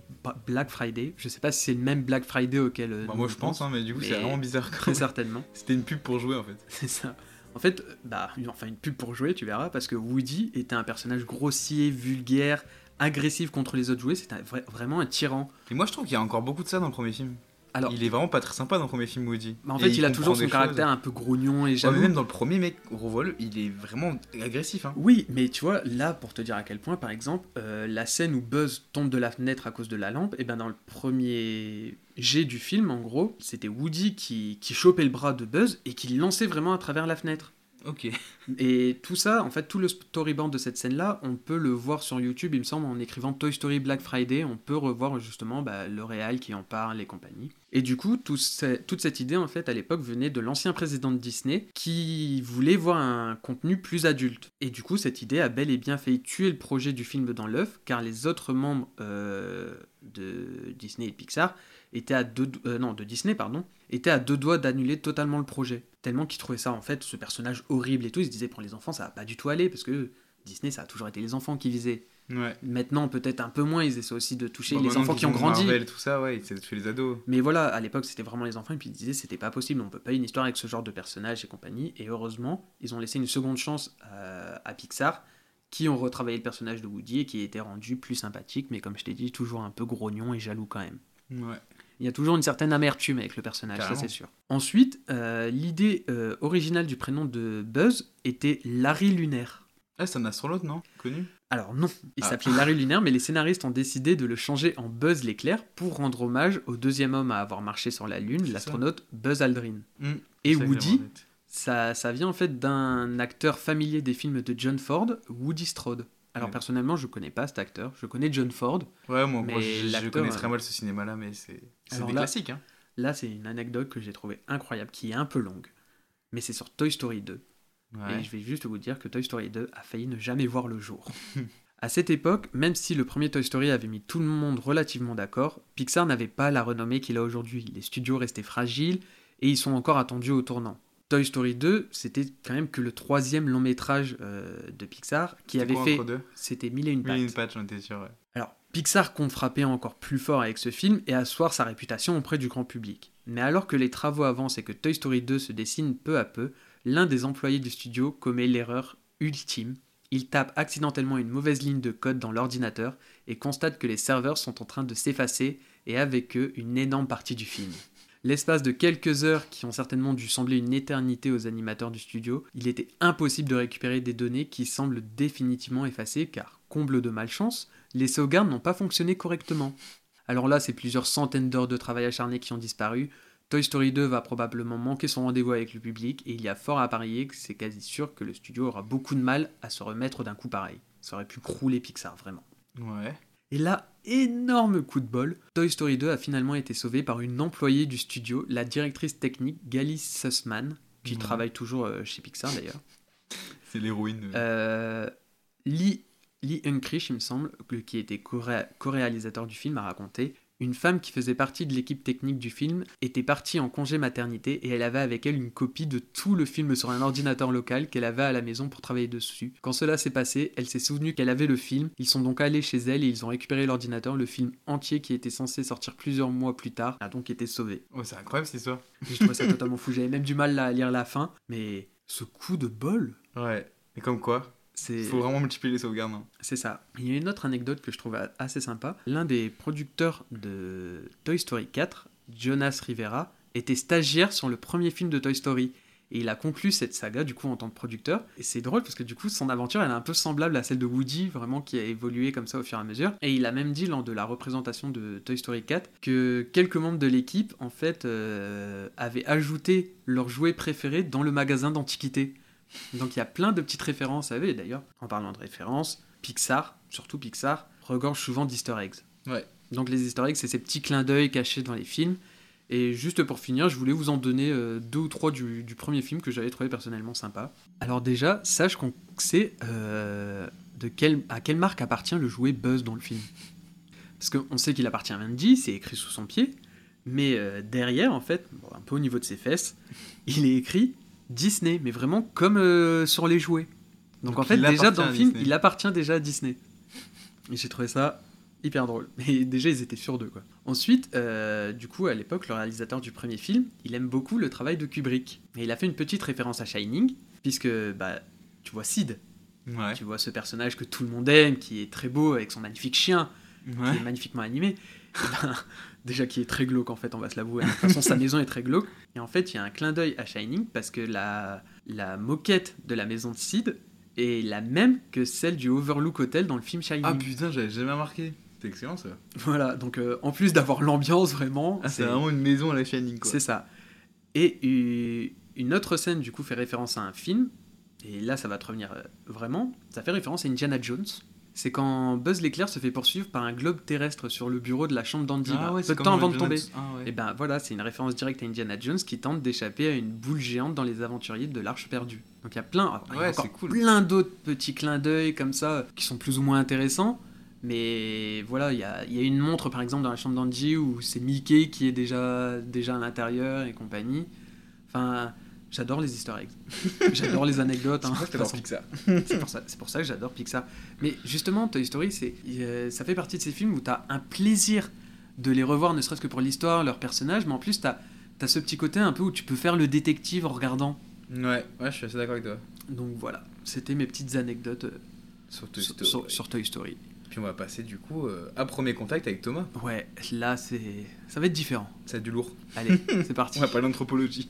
Black Friday, je sais pas si c'est le même Black Friday auquel. euh, Bah, moi je pense, hein, mais du coup c'est vraiment bizarre. *laughs* Très certainement. *laughs* C'était une pub pour jouer en fait. *laughs* C'est ça. En fait, bah, enfin une pub pour jouer, tu verras, parce que Woody était un personnage grossier, vulgaire, agressif contre les autres jouets. C'était un vrai- vraiment un tyran. Et moi je trouve qu'il y a encore beaucoup de ça dans le premier film. Alors, Il est vraiment pas très sympa dans le premier film Woody. bah, en fait, il, a toujours son choses. caractère un peu grognon et Ouais, jaloux. mais même dans le premier mec, Rovol, il est vraiment agressif. Hein. Oui, mais tu vois, là, pour te dire à quel point, par exemple, euh, la scène où Buzz tombe de la fenêtre à cause de la lampe, et ben dans le premier jet du film, en gros, c'était Woody qui, qui chopait le bras de Buzz et qui le lançait vraiment à travers la fenêtre. Ok. Et tout ça, en fait, tout le storyboard de cette scène-là, on peut le voir sur YouTube, il me semble, en écrivant Toy Story Black Friday, on peut revoir justement bah, le réal qui en parle et compagnie. Et du coup, toute cette idée, en fait, à l'époque, venait de l'ancien président de Disney, qui voulait voir un contenu plus adulte. Et du coup, cette idée a bel et bien failli tuer le projet du film dans l'œuf, car les autres membres euh, de Disney et Pixar euh, étaient à deux doigts d'annuler totalement le projet. Tellement qu'ils trouvaient ça, en fait, ce personnage horrible et tout. Ils se disaient, pour les enfants, ça va pas du tout aller, parce que Disney, ça a toujours été les enfants qui visaient. Ouais. Maintenant, peut-être un peu moins, ils essaient aussi de toucher Bah, les enfants qui ont grandi. Marvel, tout ça, ouais, c'est tuer les ados. Mais voilà, à l'époque, c'était vraiment les enfants, et puis ils disaient, c'était pas possible, on peut pas une histoire avec ce genre de personnage et compagnie. Et heureusement, ils ont laissé une seconde chance euh, à Pixar, qui ont retravaillé le personnage de Woody et qui était rendu plus sympathique, mais comme je t'ai dit, toujours un peu grognon et jaloux quand même. Ouais. Il y a toujours une certaine amertume avec le personnage, Carrément. ça c'est sûr. Ensuite, euh, l'idée euh, originale du prénom de Buzz était Larry Lunaire. Ah, c'est un astronaute, non? Connu? Alors non, il Ah. s'appelait Larry Lunaire, mais les scénaristes ont décidé de le changer en Buzz l'éclair pour rendre hommage au deuxième homme à avoir marché sur la Lune, l'astronaute Buzz Aldrin. Hmm, Et Woody, ça, ça vient en fait d'un acteur familier des films de John Ford, Woody Strode. Alors Ouais. personnellement, je connais pas cet acteur, je connais John Ford. Ouais, moi, je, connais très euh, mal ce cinéma-là, mais c'est des là- classiques. Hein. Là, c'est une anecdote que j'ai trouvée incroyable, qui est un peu longue, mais c'est sur Toy Story 2. Ouais. Et je vais juste vous dire que Toy Story 2 a failli ne jamais voir le jour. *laughs* à cette époque, même si le premier Toy Story avait mis tout le monde relativement d'accord, Pixar n'avait pas la renommée qu'il a aujourd'hui. Les studios restaient fragiles et ils sont encore attendus au tournant. Toy Story 2, c'était quand même que le troisième long métrage euh, de Pixar qui avait fait. C'était Mille et une pattes. une j'en étais sûr. ouais. Alors, Pixar compte frapper encore plus fort avec ce film et asseoir sa réputation auprès du grand public. Mais alors que les travaux avancent et que Toy Story 2 se dessine peu à peu, l'un des employés du studio commet l'erreur ultime. Il tape accidentellement une mauvaise ligne de code dans l'ordinateur et constate que les serveurs sont en train de s'effacer et avec eux une énorme partie du film. L'espace de quelques heures qui ont certainement dû sembler une éternité aux animateurs du studio, il était impossible de récupérer des données qui semblent définitivement effacées car, comble de malchance, les sauvegardes n'ont pas fonctionné correctement. Alors là, c'est plusieurs centaines d'heures de travail acharné qui ont disparu. Toy Story 2 va probablement manquer son rendez-vous avec le public et il y a fort à parier que c'est quasi sûr que le studio aura beaucoup de mal à se remettre d'un coup pareil. Ça aurait pu crouler Pixar, vraiment. Ouais. Et là, énorme coup de bol, Toy Story 2 a finalement été sauvé par une employée du studio, la directrice technique Gally Sussman, qui Ouais. travaille toujours euh, chez Pixar d'ailleurs. *laughs* C'est l'héroïne. de- Euh, Lee, Lee Unkrich, il me semble, qui était co-ré- co-réalisateur du film, a raconté Une femme qui faisait partie de l'équipe technique du film était partie en congé maternité et elle avait avec elle une copie de tout le film sur un ordinateur local qu'elle avait à la maison pour travailler dessus. Quand cela s'est passé, elle s'est souvenue qu'elle avait le film. Ils sont donc allés chez elle et ils ont récupéré l'ordinateur. Le film entier qui était censé sortir plusieurs mois plus tard a donc été sauvé. Oh, c'est incroyable cette histoire. J'ai trouvé ça totalement fou. J'avais même du mal à lire la fin, mais ce coup de bol, Ouais. Et comme quoi. Il faut vraiment multiplier les sauvegardes. hein. C'est ça. Il y a une autre anecdote que je trouve assez sympa. L'un des producteurs de Toy Story 4, Jonas Rivera, était stagiaire sur le premier film de Toy Story. Et il a conclu cette saga, du coup, en tant que producteur. Et c'est drôle parce que, du coup, son aventure, elle est un peu semblable à celle de Woody, vraiment, qui a évolué comme ça au fur et à mesure. Et il a même dit, lors de la représentation de Toy Story 4, que quelques membres de l'équipe, en fait, euh, avaient ajouté leurs jouets préférés dans le magasin d'antiquités. Donc il y a plein de petites références à et d'ailleurs, en parlant de références, Pixar, surtout Pixar, regorge souvent d'easter eggs. Ouais. Donc les easter eggs, c'est ces petits clins d'œil cachés dans les films. Et juste pour finir, je voulais vous en donner euh, deux ou trois du, du premier film que j'avais trouvé personnellement sympa. Alors déjà, sache qu'on sait euh, de à quelle marque appartient le jouet Buzz dans le film? Parce qu'on sait qu'il appartient à Mandy, c'est écrit sous son pied, mais euh, derrière, en fait, bon, un peu au niveau de ses fesses, *laughs* il est écrit Disney, mais vraiment comme euh, sur les jouets. Donc, Donc en fait, déjà dans le film, Disney. il appartient déjà à Disney. Et j'ai trouvé ça hyper drôle. Mais déjà, ils étaient sûrs d'eux, quoi. Ensuite, euh, du coup, à l'époque, le réalisateur du premier film, il aime beaucoup le travail de Kubrick. Et il a fait une petite référence à Shining, puisque, bah, tu vois Sid, Ouais. tu vois ce personnage que tout le monde aime, qui est très beau, avec son magnifique chien, Ouais. qui est magnifiquement animé. *laughs* Déjà qui est très glauque en fait, on va se l'avouer. De toute façon, sa *laughs* maison est très glauque. Et en fait, il y a un clin d'œil à Shining parce que la, la moquette de la maison de Sid est la même que celle du Overlook Hotel dans le film Shining. Ah putain, j'avais jamais remarqué. C'est excellent ça. Voilà, donc euh, en plus d'avoir l'ambiance vraiment, Ah, c'est vraiment une maison à la Shining quoi. c'est ça. Et une autre scène du coup fait référence à un film, et là ça va te revenir euh, vraiment, ça fait référence à Indiana Jones. C'est quand Buzz l'éclair se fait poursuivre par un globe terrestre sur le bureau de la chambre d'Andy, Ah ouais, peu de temps avant de tomber. Ah ouais. Et ben voilà, c'est une référence directe à Indiana Jones qui tente d'échapper à une boule géante dans les aventuriers de l'Arche perdue. Donc il y a plein, il y a Ouais, encore c'est cool. plein d'autres petits clins d'œil comme ça qui sont plus ou moins intéressants. Mais voilà, il y a, y a une montre par exemple dans la chambre d'Andy où c'est Mickey qui est déjà, déjà à l'intérieur et compagnie. Enfin, j'adore les easter eggs. *laughs* j'adore les anecdotes. hein. *laughs* C'est pour ça, c'est pour ça que j'adore Pixar. Mais justement, Toy Story, euh, ça fait partie de ces films où tu as un plaisir de les revoir, ne serait-ce que pour l'histoire, leurs personnages, mais en plus, tu as, ce petit côté un peu où tu peux faire le détective en regardant. Ouais, ouais, je suis assez d'accord avec toi. Donc voilà, c'était mes petites anecdotes euh, Sur Toy Story. sur- sur Toy Story. Puis on va passer du coup euh, à premier contact avec Thomas. Ouais, là, c'est, ça va être différent. C'est du lourd. Allez, c'est *laughs* parti. On va parler d'anthropologie.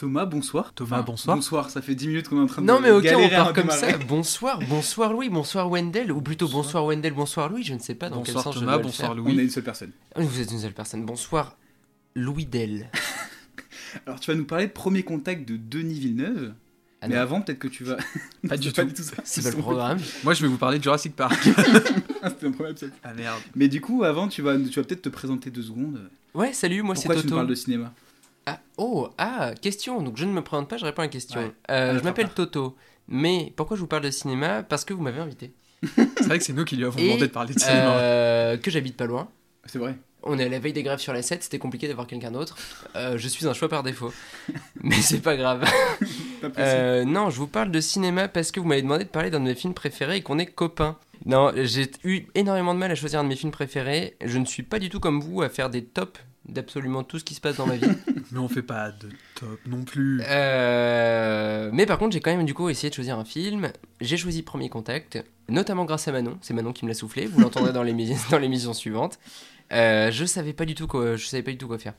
Thomas, bonsoir. Thomas, bonsoir. Bonsoir, ça fait 10 minutes qu'on est en train de Non mais ok, on part comme ça. Bonsoir, bonsoir Louis, bonsoir Wendell, ou plutôt bonsoir Wendell, bonsoir Louis, je ne sais pas dans Bonsoir quel sens Thomas, je dois bonsoir le faire. Louis. On est une seule personne. Ah, Vous êtes une seule personne. Bonsoir Louis Del. *laughs* Alors tu vas nous parler de premier contact de Denis Villeneuve. Ah mais non. avant, peut-être que tu vas. Pas *laughs* du tout. Tout ça. C'est pas le *laughs* programme. Moi, je vais vous parler de Jurassic Park. Ah, C'était un premier épisode. ah merde. Mais du coup, avant, tu vas, tu vas peut-être te présenter deux secondes. Ouais, salut, moi c'est Pourquoi tu Toto. parles de cinéma? Ah, oh, ah, question. Donc je ne me présente pas, je réponds à la question. Ouais. Euh, je m'appelle. Toto. Mais pourquoi je vous parle de cinéma? Parce que vous m'avez invité. C'est vrai que c'est nous qui lui avons demandé de parler de cinéma. Euh, que j'habite pas loin. C'est vrai. On est à la veille des grèves sur la 7, c'était compliqué d'avoir quelqu'un d'autre. Euh, je suis un choix par défaut. *laughs* Mais c'est pas grave. Pas non, je vous parle de cinéma parce que vous m'avez demandé de parler d'un de mes films préférés et qu'on est copains. Non, j'ai eu énormément de mal à choisir un de mes films préférés. Je ne suis pas du tout comme vous à faire des tops d'absolument tout ce qui se passe dans ma vie. *laughs* Mais on fait pas de top non plus. Euh, mais par contre, j'ai quand même du coup essayé de choisir un film. J'ai choisi Premier Contact, notamment grâce à Manon. C'est Manon qui me l'a soufflé. Vous l'entendrez dans l'émi- *laughs* dans l'émission suivante. Euh, je savais pas du tout quoi. Je savais pas du tout quoi faire.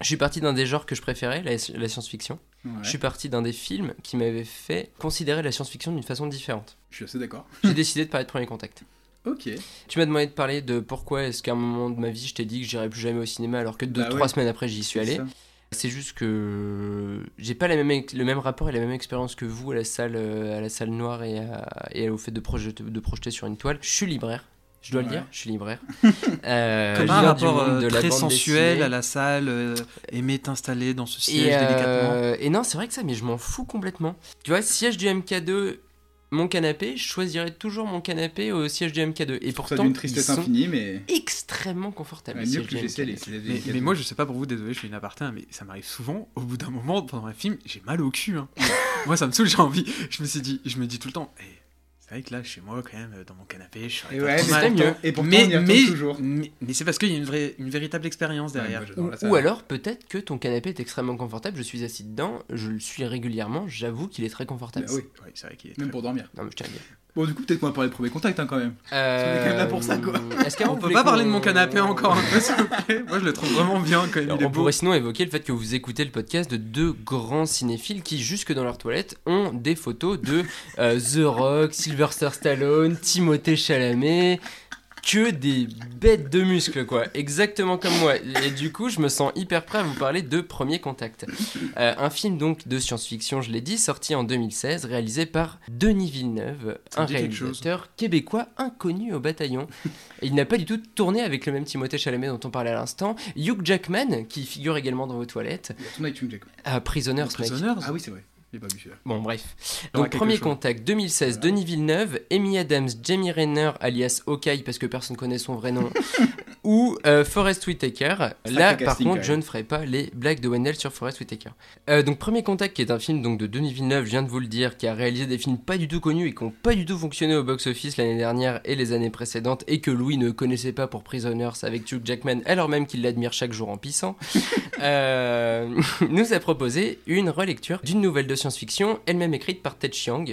Je suis parti d'un des genres que je préférais, la, la science-fiction. Ouais. Je suis parti d'un des films qui m'avait fait considérer la science-fiction d'une façon différente. Je suis assez d'accord. J'ai décidé de parler de Premier Contact. Ok. Tu m'as demandé de parler de pourquoi est-ce qu'à un moment de ma vie je t'ai dit que j'irais plus jamais au cinéma alors que deux, Bah ouais. trois semaines après j'y suis allé. C'est juste que j'ai pas la même, le même rapport et la même expérience que vous à la salle, euh, à la salle noire et, à- et au fait de projeter, de projeter sur une toile. Je suis libraire, je dois le Ouais. dire, je suis libraire. *laughs* Euh, Comme un rapport monde euh, de la très sensuel à la salle, euh, aimer t'installer dans ce siège Et, euh, délicatement. et non, c'est vrai que ça, mais je m'en fous complètement. Tu vois, siège du MK2, mon canapé, je choisirais toujours mon canapé au siège du MK2. Et pourtant, tristesse ils sont infinie, mais. extrêmement confortables. Ouais, les mieux que les du GC, les MK2. c'est des- Mais, moi, je sais pas pour vous, désolé, je fais une aparté, hein, mais ça m'arrive souvent. Au bout d'un moment, pendant un film, j'ai mal au cul. hein. *laughs* moi, ça me saoule, j'ai envie. Je me suis dit, je me dis tout le temps, Eh, c'est vrai que là, chez moi, quand même, dans mon canapé, je serais Et ouais, mais mieux. Et pourtant, mais, on y mais, toujours. mais, mais c'est parce qu'il y a une, vraie, une véritable expérience derrière. Ouais, moi, j'adore Ou, alors, peut-être que ton canapé est extrêmement confortable, je suis assis dedans, je le suis régulièrement, j'avoue qu'il est très confortable. Bah oui, Ouais, c'est vrai qu'il est même très- pour dormir. Non, mais je tiens à le dire. Bon, du coup, peut-être qu'on va parler de premier contact hein, quand même. Euh, est quand même là pour ça, quoi. Est-ce On vous peut pas parler de mon canapé encore un peu, s'il vous plaît? Moi, je le trouve vraiment bien quand même. Alors, il est on beau. pourrait sinon évoquer le fait que vous écoutez le podcast de deux grands cinéphiles qui, jusque dans leur toilette, ont des photos de euh, The Rock, Sylvester Stallone, Timothée Chalamet. Que des bêtes de muscles, quoi. Exactement comme moi. Et du coup, je me sens hyper prêt à vous parler de Premier Contact. Euh, un film donc de science-fiction, je l'ai dit, sorti en 2016, réalisé par Denis Villeneuve, Ça un réalisateur québécois inconnu au bataillon. Il n'a pas du tout tourné avec le même Timothée Chalamet dont on parlait à l'instant. Hugh Jackman, qui figure également dans vos toilettes, Il y a ton avec Hugh Jackman. à Prisoners, mec. Prisoners Ah oui, c'est vrai. Pas. Bon, bref. Donc, premier chose. contact 2016, Denis Villeneuve, Amy Adams, Jamie Renner, alias Hawkeye, parce que personne connaît son vrai nom, *laughs* ou euh, Forrest Whitaker. Là, par casting, contre, je ne ferai pas les blagues de Wendell sur Forrest Whitaker. Euh, donc, premier contact, qui est un film donc, de Denis Villeneuve, je viens de vous le dire, qui a réalisé des films pas du tout connus et qui n'ont pas du tout fonctionné au box-office l'année dernière et les années précédentes, et que Louis ne connaissait pas pour Prisoners avec Hugh Jackman, alors même qu'il l'admire chaque jour en pissant. *laughs* euh, *laughs* nous a proposé une relecture d'une nouvelle de science-fiction, elle-même écrite par Ted Chiang,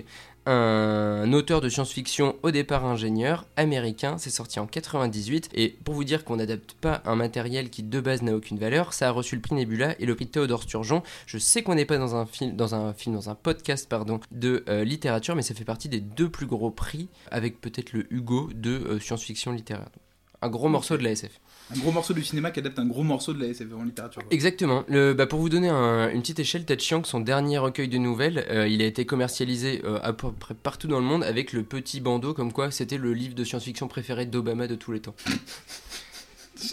un auteur de science-fiction au départ ingénieur américain. C'est sorti en 98 et pour vous dire qu'on n'adapte pas un matériel qui de base n'a aucune valeur, ça a reçu le prix Nebula et le prix Théodore Sturgeon. Je sais qu'on n'est pas dans un film, dans un film, dans un podcast pardon de euh, littérature, mais ça fait partie des deux plus gros prix avec peut-être le Hugo de euh, science-fiction littéraire. Un gros morceau de la SF. Un gros morceau du cinéma qui adapte un gros morceau de la SF en littérature. Exactement. Le, bah, pour vous donner un- une petite échelle, Ted Chiang, son dernier recueil de nouvelles, euh, il a été commercialisé euh, à peu près partout dans le monde avec le petit bandeau comme quoi c'était le livre de science-fiction préféré d'Obama de tous les temps.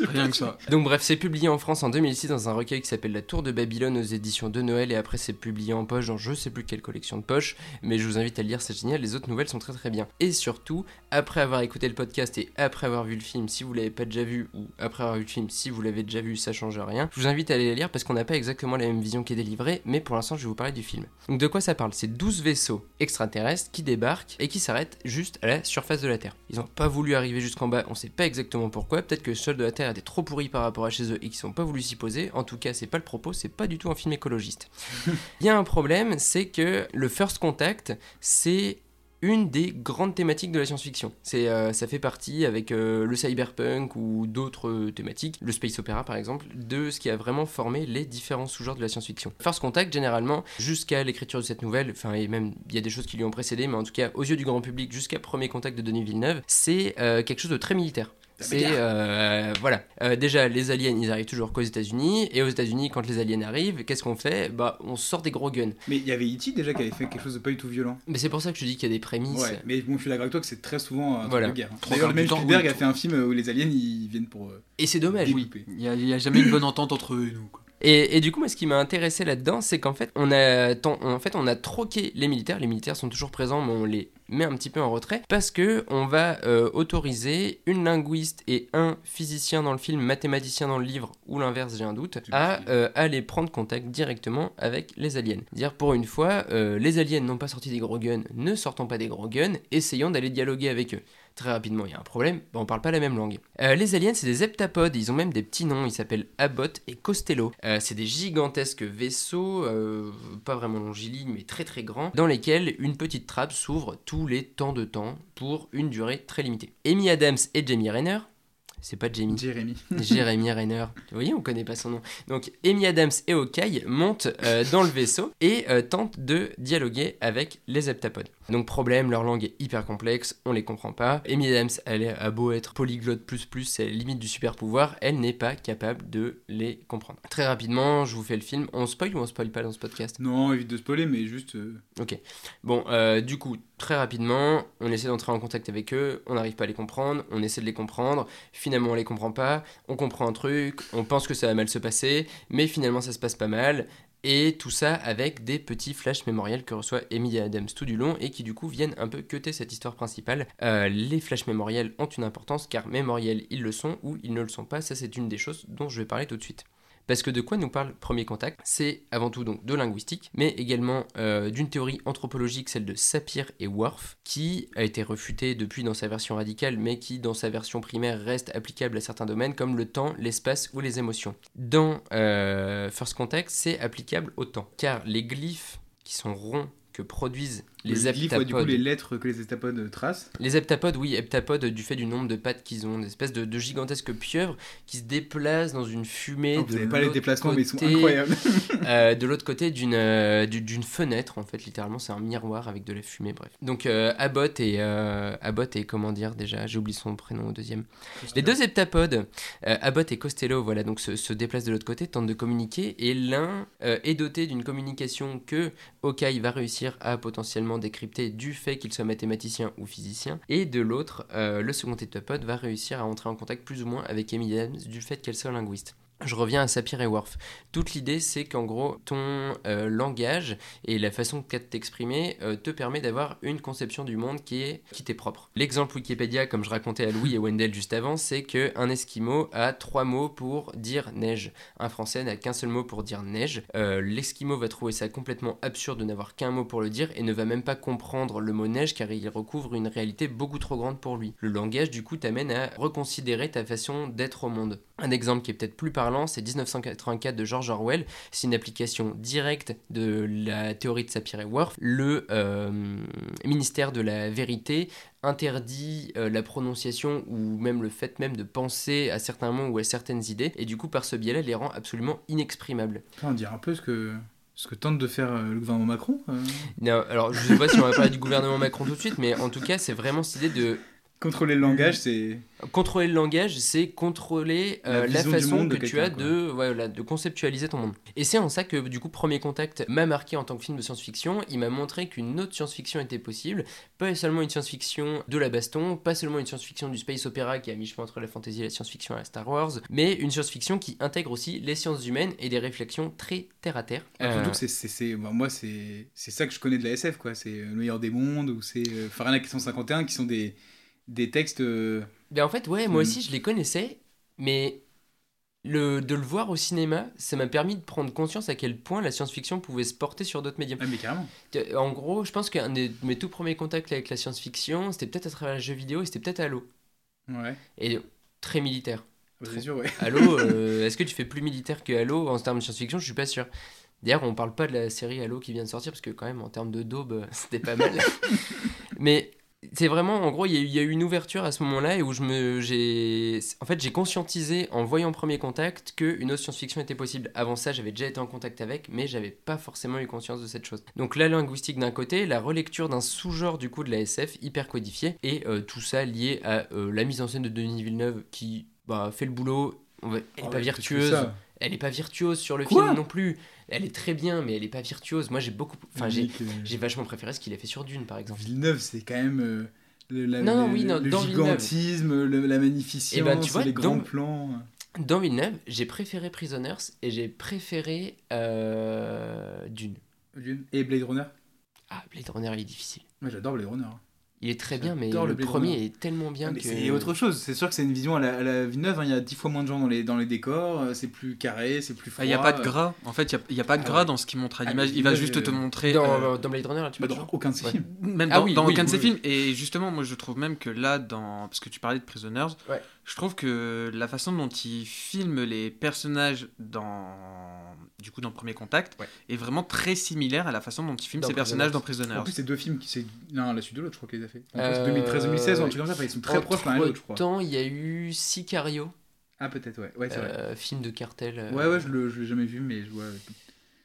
Rien que ça. Donc bref, c'est publié en France en 2006 dans un recueil qui s'appelle La Tour de Babylone aux éditions de Noël et après c'est publié en poche dans je sais plus quelle collection de poche, mais je vous invite à le lire, c'est génial, les autres nouvelles sont très très bien. Et surtout, après avoir écouté le podcast et après avoir vu le film, si vous l'avez pas déjà vu, ou après avoir vu le film, si vous l'avez déjà vu, ça change rien, je vous invite à aller les lire parce qu'on n'a pas exactement la même vision qui est délivrée, mais pour l'instant je vais vous parler du film. Donc de quoi ça parle? C'est 12 vaisseaux extraterrestres qui débarquent et qui s'arrêtent juste à la surface de la Terre. Ils n'ont pas voulu arriver jusqu'en bas, on sait pas exactement pourquoi, peut-être que le sol de la Terre était trop pourri par rapport à chez eux et qu'ils n'ont pas voulu s'y poser, en tout cas c'est pas le propos, c'est pas du tout un film écologiste. *laughs* Il y a un problème, c'est que le First Contact, c'est une des grandes thématiques de la science-fiction. C'est, euh, ça fait partie avec euh, le cyberpunk ou d'autres euh, thématiques, le space opéra par exemple, de ce qui a vraiment formé les différents sous-genres de la science-fiction. First Contact, généralement, jusqu'à l'écriture de cette nouvelle, enfin et même il y a des choses qui lui ont précédé, mais en tout cas aux yeux du grand public, jusqu'à Premier Contact de Denis Villeneuve, c'est euh, quelque chose de très militaire. C'est euh, voilà. Euh, déjà, les aliens, ils arrivent toujours qu'aux États-Unis, et aux États-Unis, quand les aliens arrivent, qu'est-ce qu'on fait? Bah, on sort des gros guns. Mais il y avait E.T. déjà qui avait fait quelque chose de pas du tout violent. Mais c'est pour ça que je dis qu'il y a des prémices. Ouais, mais bon, je suis d'accord avec toi que c'est très souvent un truc Voilà. de guerre. hein. D'ailleurs, même Spielberg oui, a fait un film où les aliens ils viennent pour. euh, Et c'est dommage. Il n'y a, il y a jamais une bonne entente entre eux et nous. Quoi. Et du coup, moi, ce qui m'a intéressé là-dedans, c'est qu'en fait, on a, tant- en fait, on a troqué les militaires. Les militaires sont toujours présents, mais on les met un petit peu en retrait parce que on va euh, autoriser une linguiste et un physicien dans le film, mathématicien dans le livre, ou l'inverse, j'ai un doute, à euh, aller prendre contact directement avec les aliens. Dire pour une fois, euh, les aliens n'ont pas sorti des gros guns, ne sortons pas des gros guns, essayons d'aller dialoguer avec eux. Très rapidement, il y a un problème, bah, on parle pas la même langue. Euh, les aliens, c'est des heptapodes, ils ont même des petits noms, ils s'appellent Abbott et Costello. Euh, c'est des gigantesques vaisseaux, euh, pas vraiment longilignes, mais très très grands, dans lesquels une petite trappe s'ouvre tous les temps de temps pour une durée très limitée. Amy Adams et Jamie Renner, c'est pas Jamie. Jérémy. *laughs* *laughs* Jérémy Renner. Vous voyez, on connaît pas son nom. Donc, Amy Adams et Hawkeye montent euh, dans le vaisseau et euh, tentent de dialoguer avec les heptapodes. Donc, problème, leur langue est hyper complexe, on les comprend pas. Amy Adams, elle a beau être polyglotte plus plus, c'est limite du super pouvoir, elle n'est pas capable de les comprendre. Très rapidement, je vous fais le film. On spoil ou on spoil pas dans ce podcast? Non, évite de spoiler, mais juste. euh, Ok. Bon, euh, du coup, très rapidement, on essaie d'entrer en contact avec eux, on n'arrive pas à les comprendre, on essaie de les comprendre, finalement on les comprend pas, on comprend un truc, on pense que ça va mal se passer, mais finalement ça se passe pas mal. Et tout ça avec des petits flashs mémoriels que reçoit Amy Adams tout du long et qui du coup viennent un peu cuter cette histoire principale. Euh, les flashs mémoriels ont une importance car mémoriels ils le sont ou ils ne le sont pas. Ça c'est une des choses dont je vais parler tout de suite. Parce que de quoi nous parle Premier Contact? C'est avant tout donc de linguistique, mais également euh, d'une théorie anthropologique, celle de Sapir et Worf, qui a été refutée depuis dans sa version radicale, mais qui dans sa version primaire reste applicable à certains domaines comme le temps, l'espace ou les émotions. Dans euh, First Contact, c'est applicable au temps, car les glyphes qui sont ronds que produisent les heptapodes. du coup, les lettres que les heptapodes tracent. Les heptapodes, oui, heptapodes du fait du nombre de pattes qu'ils ont, des espèces de, de gigantesques pieuvres qui se déplacent dans une fumée. Vous de n'avez pas les l'autre déplacements, mais ils sont côté, incroyables. *laughs* euh, *laughs* de l'autre côté d'une euh, du- d'une fenêtre, en fait, littéralement, c'est un miroir avec de la fumée, bref. Donc euh, Abbott et euh, Abbott et comment dire déjà, j'ai oublié son prénom au deuxième. Les deux heptapodes, euh, Abbott et Costello, voilà, donc se, se déplacent de l'autre côté, tentent de communiquer, et l'un euh, est doté d'une communication que Hawkeye va réussir à potentiellement décrypter du fait qu'il soit mathématicien ou physicien, et de l'autre, euh, le second heptapode va réussir à entrer en contact plus ou moins avec Amy Adams du fait qu'elle soit linguiste. Je reviens à Sapir et Worf. Toute l'idée, c'est qu'en gros, ton euh, langage et la façon que tu t'exprimer euh, te permet d'avoir une conception du monde qui est qui t'est propre. L'exemple Wikipédia, comme je racontais à Louis et Wendell juste avant, c'est qu'un Esquimau a trois mots pour dire neige. Un Français n'a qu'un seul mot pour dire neige. Euh, L'Esquimau va trouver ça complètement absurde de n'avoir qu'un mot pour le dire et ne va même pas comprendre le mot neige car il recouvre une réalité beaucoup trop grande pour lui. Le langage, du coup, t'amène à reconsidérer ta façon d'être au monde. Un exemple qui est peut-être plus parlant, c'est 1984 de George Orwell. C'est une application directe de la théorie de Sapir et Whorf. Le euh, ministère de la vérité interdit euh, la prononciation ou même le fait même de penser à certains mots ou à certaines idées et du coup par ce biais-là les rend absolument inexprimables. On dirait un peu ce que, ce que tente de faire euh, le gouvernement Macron. euh. Non, alors je sais pas si on va parler du gouvernement Macron tout de suite, mais en tout cas c'est vraiment cette idée de Contrôler le langage, c'est. Contrôler le langage, c'est contrôler euh, La du façon que tu as de, voilà, de conceptualiser ton monde. Et c'est en ça que, du coup, Premier Contact m'a marqué en tant que film de science-fiction. Il m'a montré qu'une autre science-fiction était possible. Pas seulement une science-fiction de la baston, pas seulement une science-fiction du space opéra qui a mi-chemin entre la fantasy et la science-fiction à la Star Wars, mais une science-fiction qui intègre aussi les sciences humaines et des réflexions très terre-à-terre. Surtout Euh, que c'est, c'est, c'est- bah, moi, c'est, c'est ça que je connais de la SF, quoi. C'est euh, Le meilleur des mondes, ou c'est euh, Fahrenheit 451, qui sont des, des textes. euh, Ben en fait, ouais, moi Mm. aussi je les connaissais, mais le, de le voir au cinéma, ça m'a permis de prendre conscience à quel point la science-fiction pouvait se porter sur d'autres médiums. Ah, mais carrément. Euh, En gros, je pense qu'un de mes tout premiers contacts avec la science-fiction, c'était peut-être à travers les jeux vidéo et c'était peut-être Halo. Ouais. Et très militaire. Bah, c'est sûr, ouais. Halo, *laughs* euh, est-ce que tu fais plus militaire que Halo en termes de science-fiction? Je suis pas sûr. D'ailleurs, on parle pas de la série Halo qui vient de sortir parce que quand même en termes de daube, euh, *laughs* c'était pas mal. *laughs* Mais c'est vraiment, en gros, il y, a eu- il y a eu une ouverture à ce moment-là et où je me, j'ai, en fait, j'ai conscientisé en voyant Premier Contact qu'une autre science-fiction était possible. Avant ça, j'avais déjà été en contact avec, mais j'avais pas forcément eu conscience de cette chose. Donc la linguistique d'un côté, la relecture d'un sous-genre du coup de la SF hyper codifié et euh, tout ça lié à euh, la mise en scène de Denis Villeneuve qui bah, fait le boulot. On va- Elle est Oh, pas qu'est-ce que virtueuse. Elle est pas virtuose sur le Quoi film non plus. Elle est très bien, mais elle est pas virtuose. Moi, j'ai beaucoup, enfin, j'ai, euh, j'ai vachement préféré ce qu'il a fait sur Dune, par exemple. Villeneuve, c'est quand même. euh, le, la- Non, le- oui, non, le dans gigantisme, le- la magnificence, Eh ben, tu vois, les grands dans- plans. Dans Villeneuve, j'ai préféré Prisoners et j'ai préféré euh, Dune. Dune. Et Blade Runner? Ah, Blade Runner, il est difficile. Moi j'adore Blade Runner. Il est très bien, mais le, Blade premier Runner. est tellement bien Ah, mais que. C'est autre chose, c'est sûr que c'est une vision à la, à la Villeneuve, hein. il y a dix fois moins de gens dans les, dans les décors, euh, c'est plus carré, c'est plus froid. Il n'y Ah, a pas de gras. En fait, il n'y a, pas de Ah gras ouais. dans ce qu'il montre à Ah, l'image. Il va juste te montrer. Dans, euh, dans Blade Runner, là, tu Bah, dans aucun de ces Ouais. films. Même Ah dans, oui, dans oui, aucun de oui, oui. films. Et justement, moi, je trouve même que là, dans... parce que tu parlais de Prisoners, Ouais. je trouve que la façon dont il filme les personnages dans, du coup, dans Premier Contact Ouais. est vraiment très similaire à la façon dont il filme Dans ses personnages dans Prisoners. Prisoners. En plus, c'est deux films qui c'est l'un à la suite de l'autre, je crois qu'ils les a fait. En Euh, 2013-2016 ou un truc comme ça, enfin, ils sont très proches l'un et l'autre, je crois. temps, il y a eu Sicario, Ah, peut-être, ouais, ouais, c'est vrai. euh, film de cartel. euh, Ouais, ouais, je le- je l'ai jamais vu, mais je vois.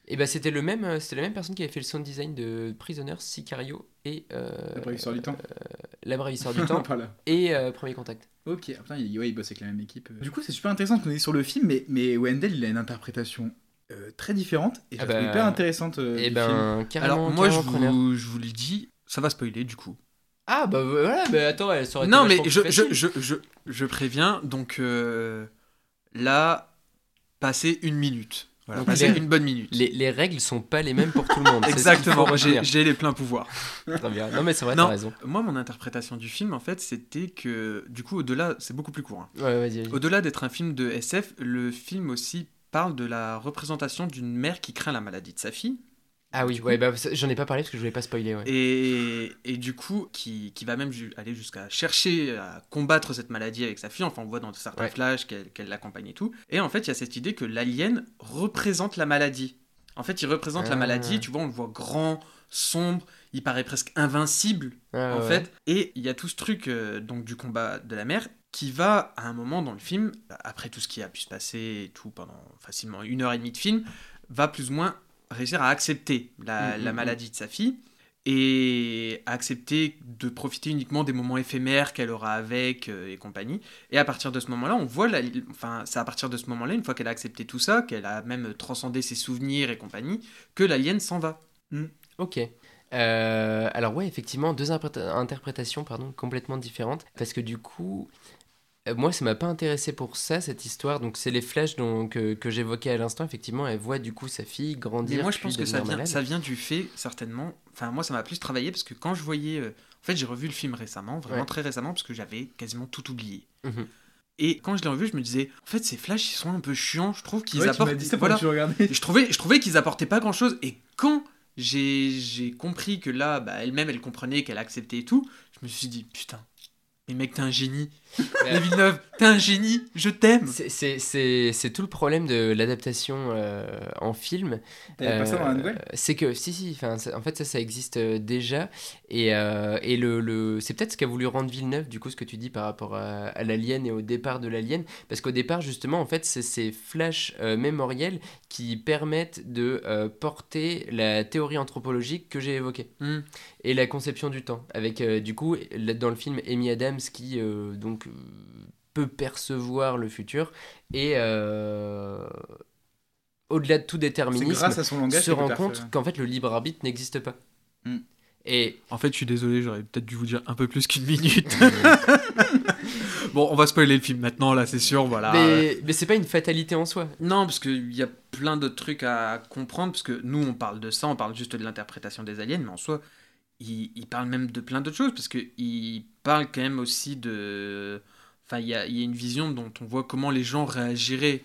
Et bah c'était le même, euh, c'était la même personne qui avait fait le sound design de Prisoners, Sicario et euh, La brève histoire du temps. La brève histoire du *laughs* temps Voilà. et euh, Premier Contact. Ok, ah, putain, il, ouais, il bosse avec la même équipe. Du coup, c'est super intéressant qu'on est sur le film, mais, mais Wendell, il a une interprétation euh, très différente et Ah trouve bah, hyper intéressante. euh, et du ben film. carrément. Alors, moi, je vous, je vous l'ai dit, ça va spoiler du coup. Ah bah voilà, bah attends, elle serait Non, mais je, je, je, je, je préviens, donc euh, là, passez une minute. Voilà, Donc, passez les- une bonne minute. les, les règles sont pas les mêmes pour tout le monde. Exactement, j'ai les pleins pouvoirs. *laughs* Non mais c'est vrai, Non. t'as raison. Moi, mon interprétation du film, en fait, c'était que, du coup, au-delà, c'est beaucoup plus court. hein. Ouais, vas-y, vas-y. Au-delà d'être un film de SF, le film aussi parle de la représentation d'une mère qui craint la maladie de sa fille. Ah oui, ouais, bah j'en ai pas parlé parce que je voulais pas spoiler, ouais. Et, et du coup, qui, qui va même ju- aller jusqu'à chercher à combattre cette maladie avec sa fille. Enfin, on voit dans certains Ouais. flashs qu'elle l'accompagne et tout. Et en fait, il y a cette idée que l'alien représente la maladie. En fait, il représente la Ah. maladie. Tu vois, on le voit grand, sombre, il paraît presque invincible Ah, en ouais. fait. Et il y a tout ce truc euh, donc du combat de la mère qui va à un moment dans le film, après tout ce qui a pu se passer et tout pendant facilement une heure et demie de film, va plus ou moins réussir à accepter la, Mm, la mm, maladie de sa fille et à accepter de profiter uniquement des moments éphémères qu'elle aura avec euh, et compagnie. Et à partir de ce moment-là, on voit, la, enfin, c'est à partir de ce moment-là, une fois qu'elle a accepté tout ça, qu'elle a même transcendé ses souvenirs et compagnie, que l'alien s'en va. Ok. Euh, alors ouais, effectivement, deux interpréta- interprétations pardon, complètement différentes. Parce que du coup, moi, ça m'a pas intéressé pour ça, cette histoire. Donc c'est les flashs donc, que, que j'évoquais à l'instant. Effectivement, elle voit du coup sa fille grandir. Mais moi, je pense que ça vient, malade. ça vient du fait, certainement. Enfin, moi, ça m'a plus travaillé parce que quand je voyais. euh, En fait, j'ai revu le film récemment, vraiment Ouais. très récemment, parce que j'avais quasiment tout oublié. Mhm. Et quand je l'ai revu, je me disais, en fait, ces flashs, ils sont un peu chiants. Je trouve qu'ils Ouais, apportent. dit ça voilà. tu je trouvais, je trouvais qu'ils apportaient pas grand chose. Et quand j'ai j'ai compris que là, bah, elle-même, elle comprenait qu'elle acceptait et tout, je me suis dit, putain, mais mec, t'es un génie. *laughs* La Villeneuve, t'es un génie, je t'aime. C'est- tout le problème de l'adaptation euh, en film. T'avais pas ça dans la nouvelle? C'est que, si, si, ça- en fait, ça, ça existe euh, déjà. Et, euh, et le, le- c'est peut-être ce qu'a voulu rendre Villeneuve, du coup, ce que tu dis par rapport à, à l'alien et au départ de l'alien. Parce qu'au départ, justement, en fait, c'est ces flashs euh, mémoriels qui permettent de euh, porter la théorie anthropologique que j'ai évoquée. Hmm. Et la conception du temps. Avec, euh, du coup, dans le film, Amy Adams qui, euh, donc, euh, peut percevoir le futur et euh, au-delà de tout déterminisme grâce à son langage se rend compte qu'en fait le libre arbitre n'existe pas Mm. et En fait, je suis désolé, j'aurais peut-être dû vous dire un peu plus qu'une minute. *laughs* *laughs* bon, on va spoiler le film maintenant, là, c'est sûr, voilà. mais, mais c'est pas une fatalité en soi Non, parce qu'il y a plein d'autres trucs à comprendre, parce que nous, on parle de ça, on parle juste de l'interprétation des aliens, mais en soi, il, il parle même de plein d'autres choses, parce qu'il parle quand même aussi de... Enfin, il y a, il y a une vision dont on voit comment les gens réagiraient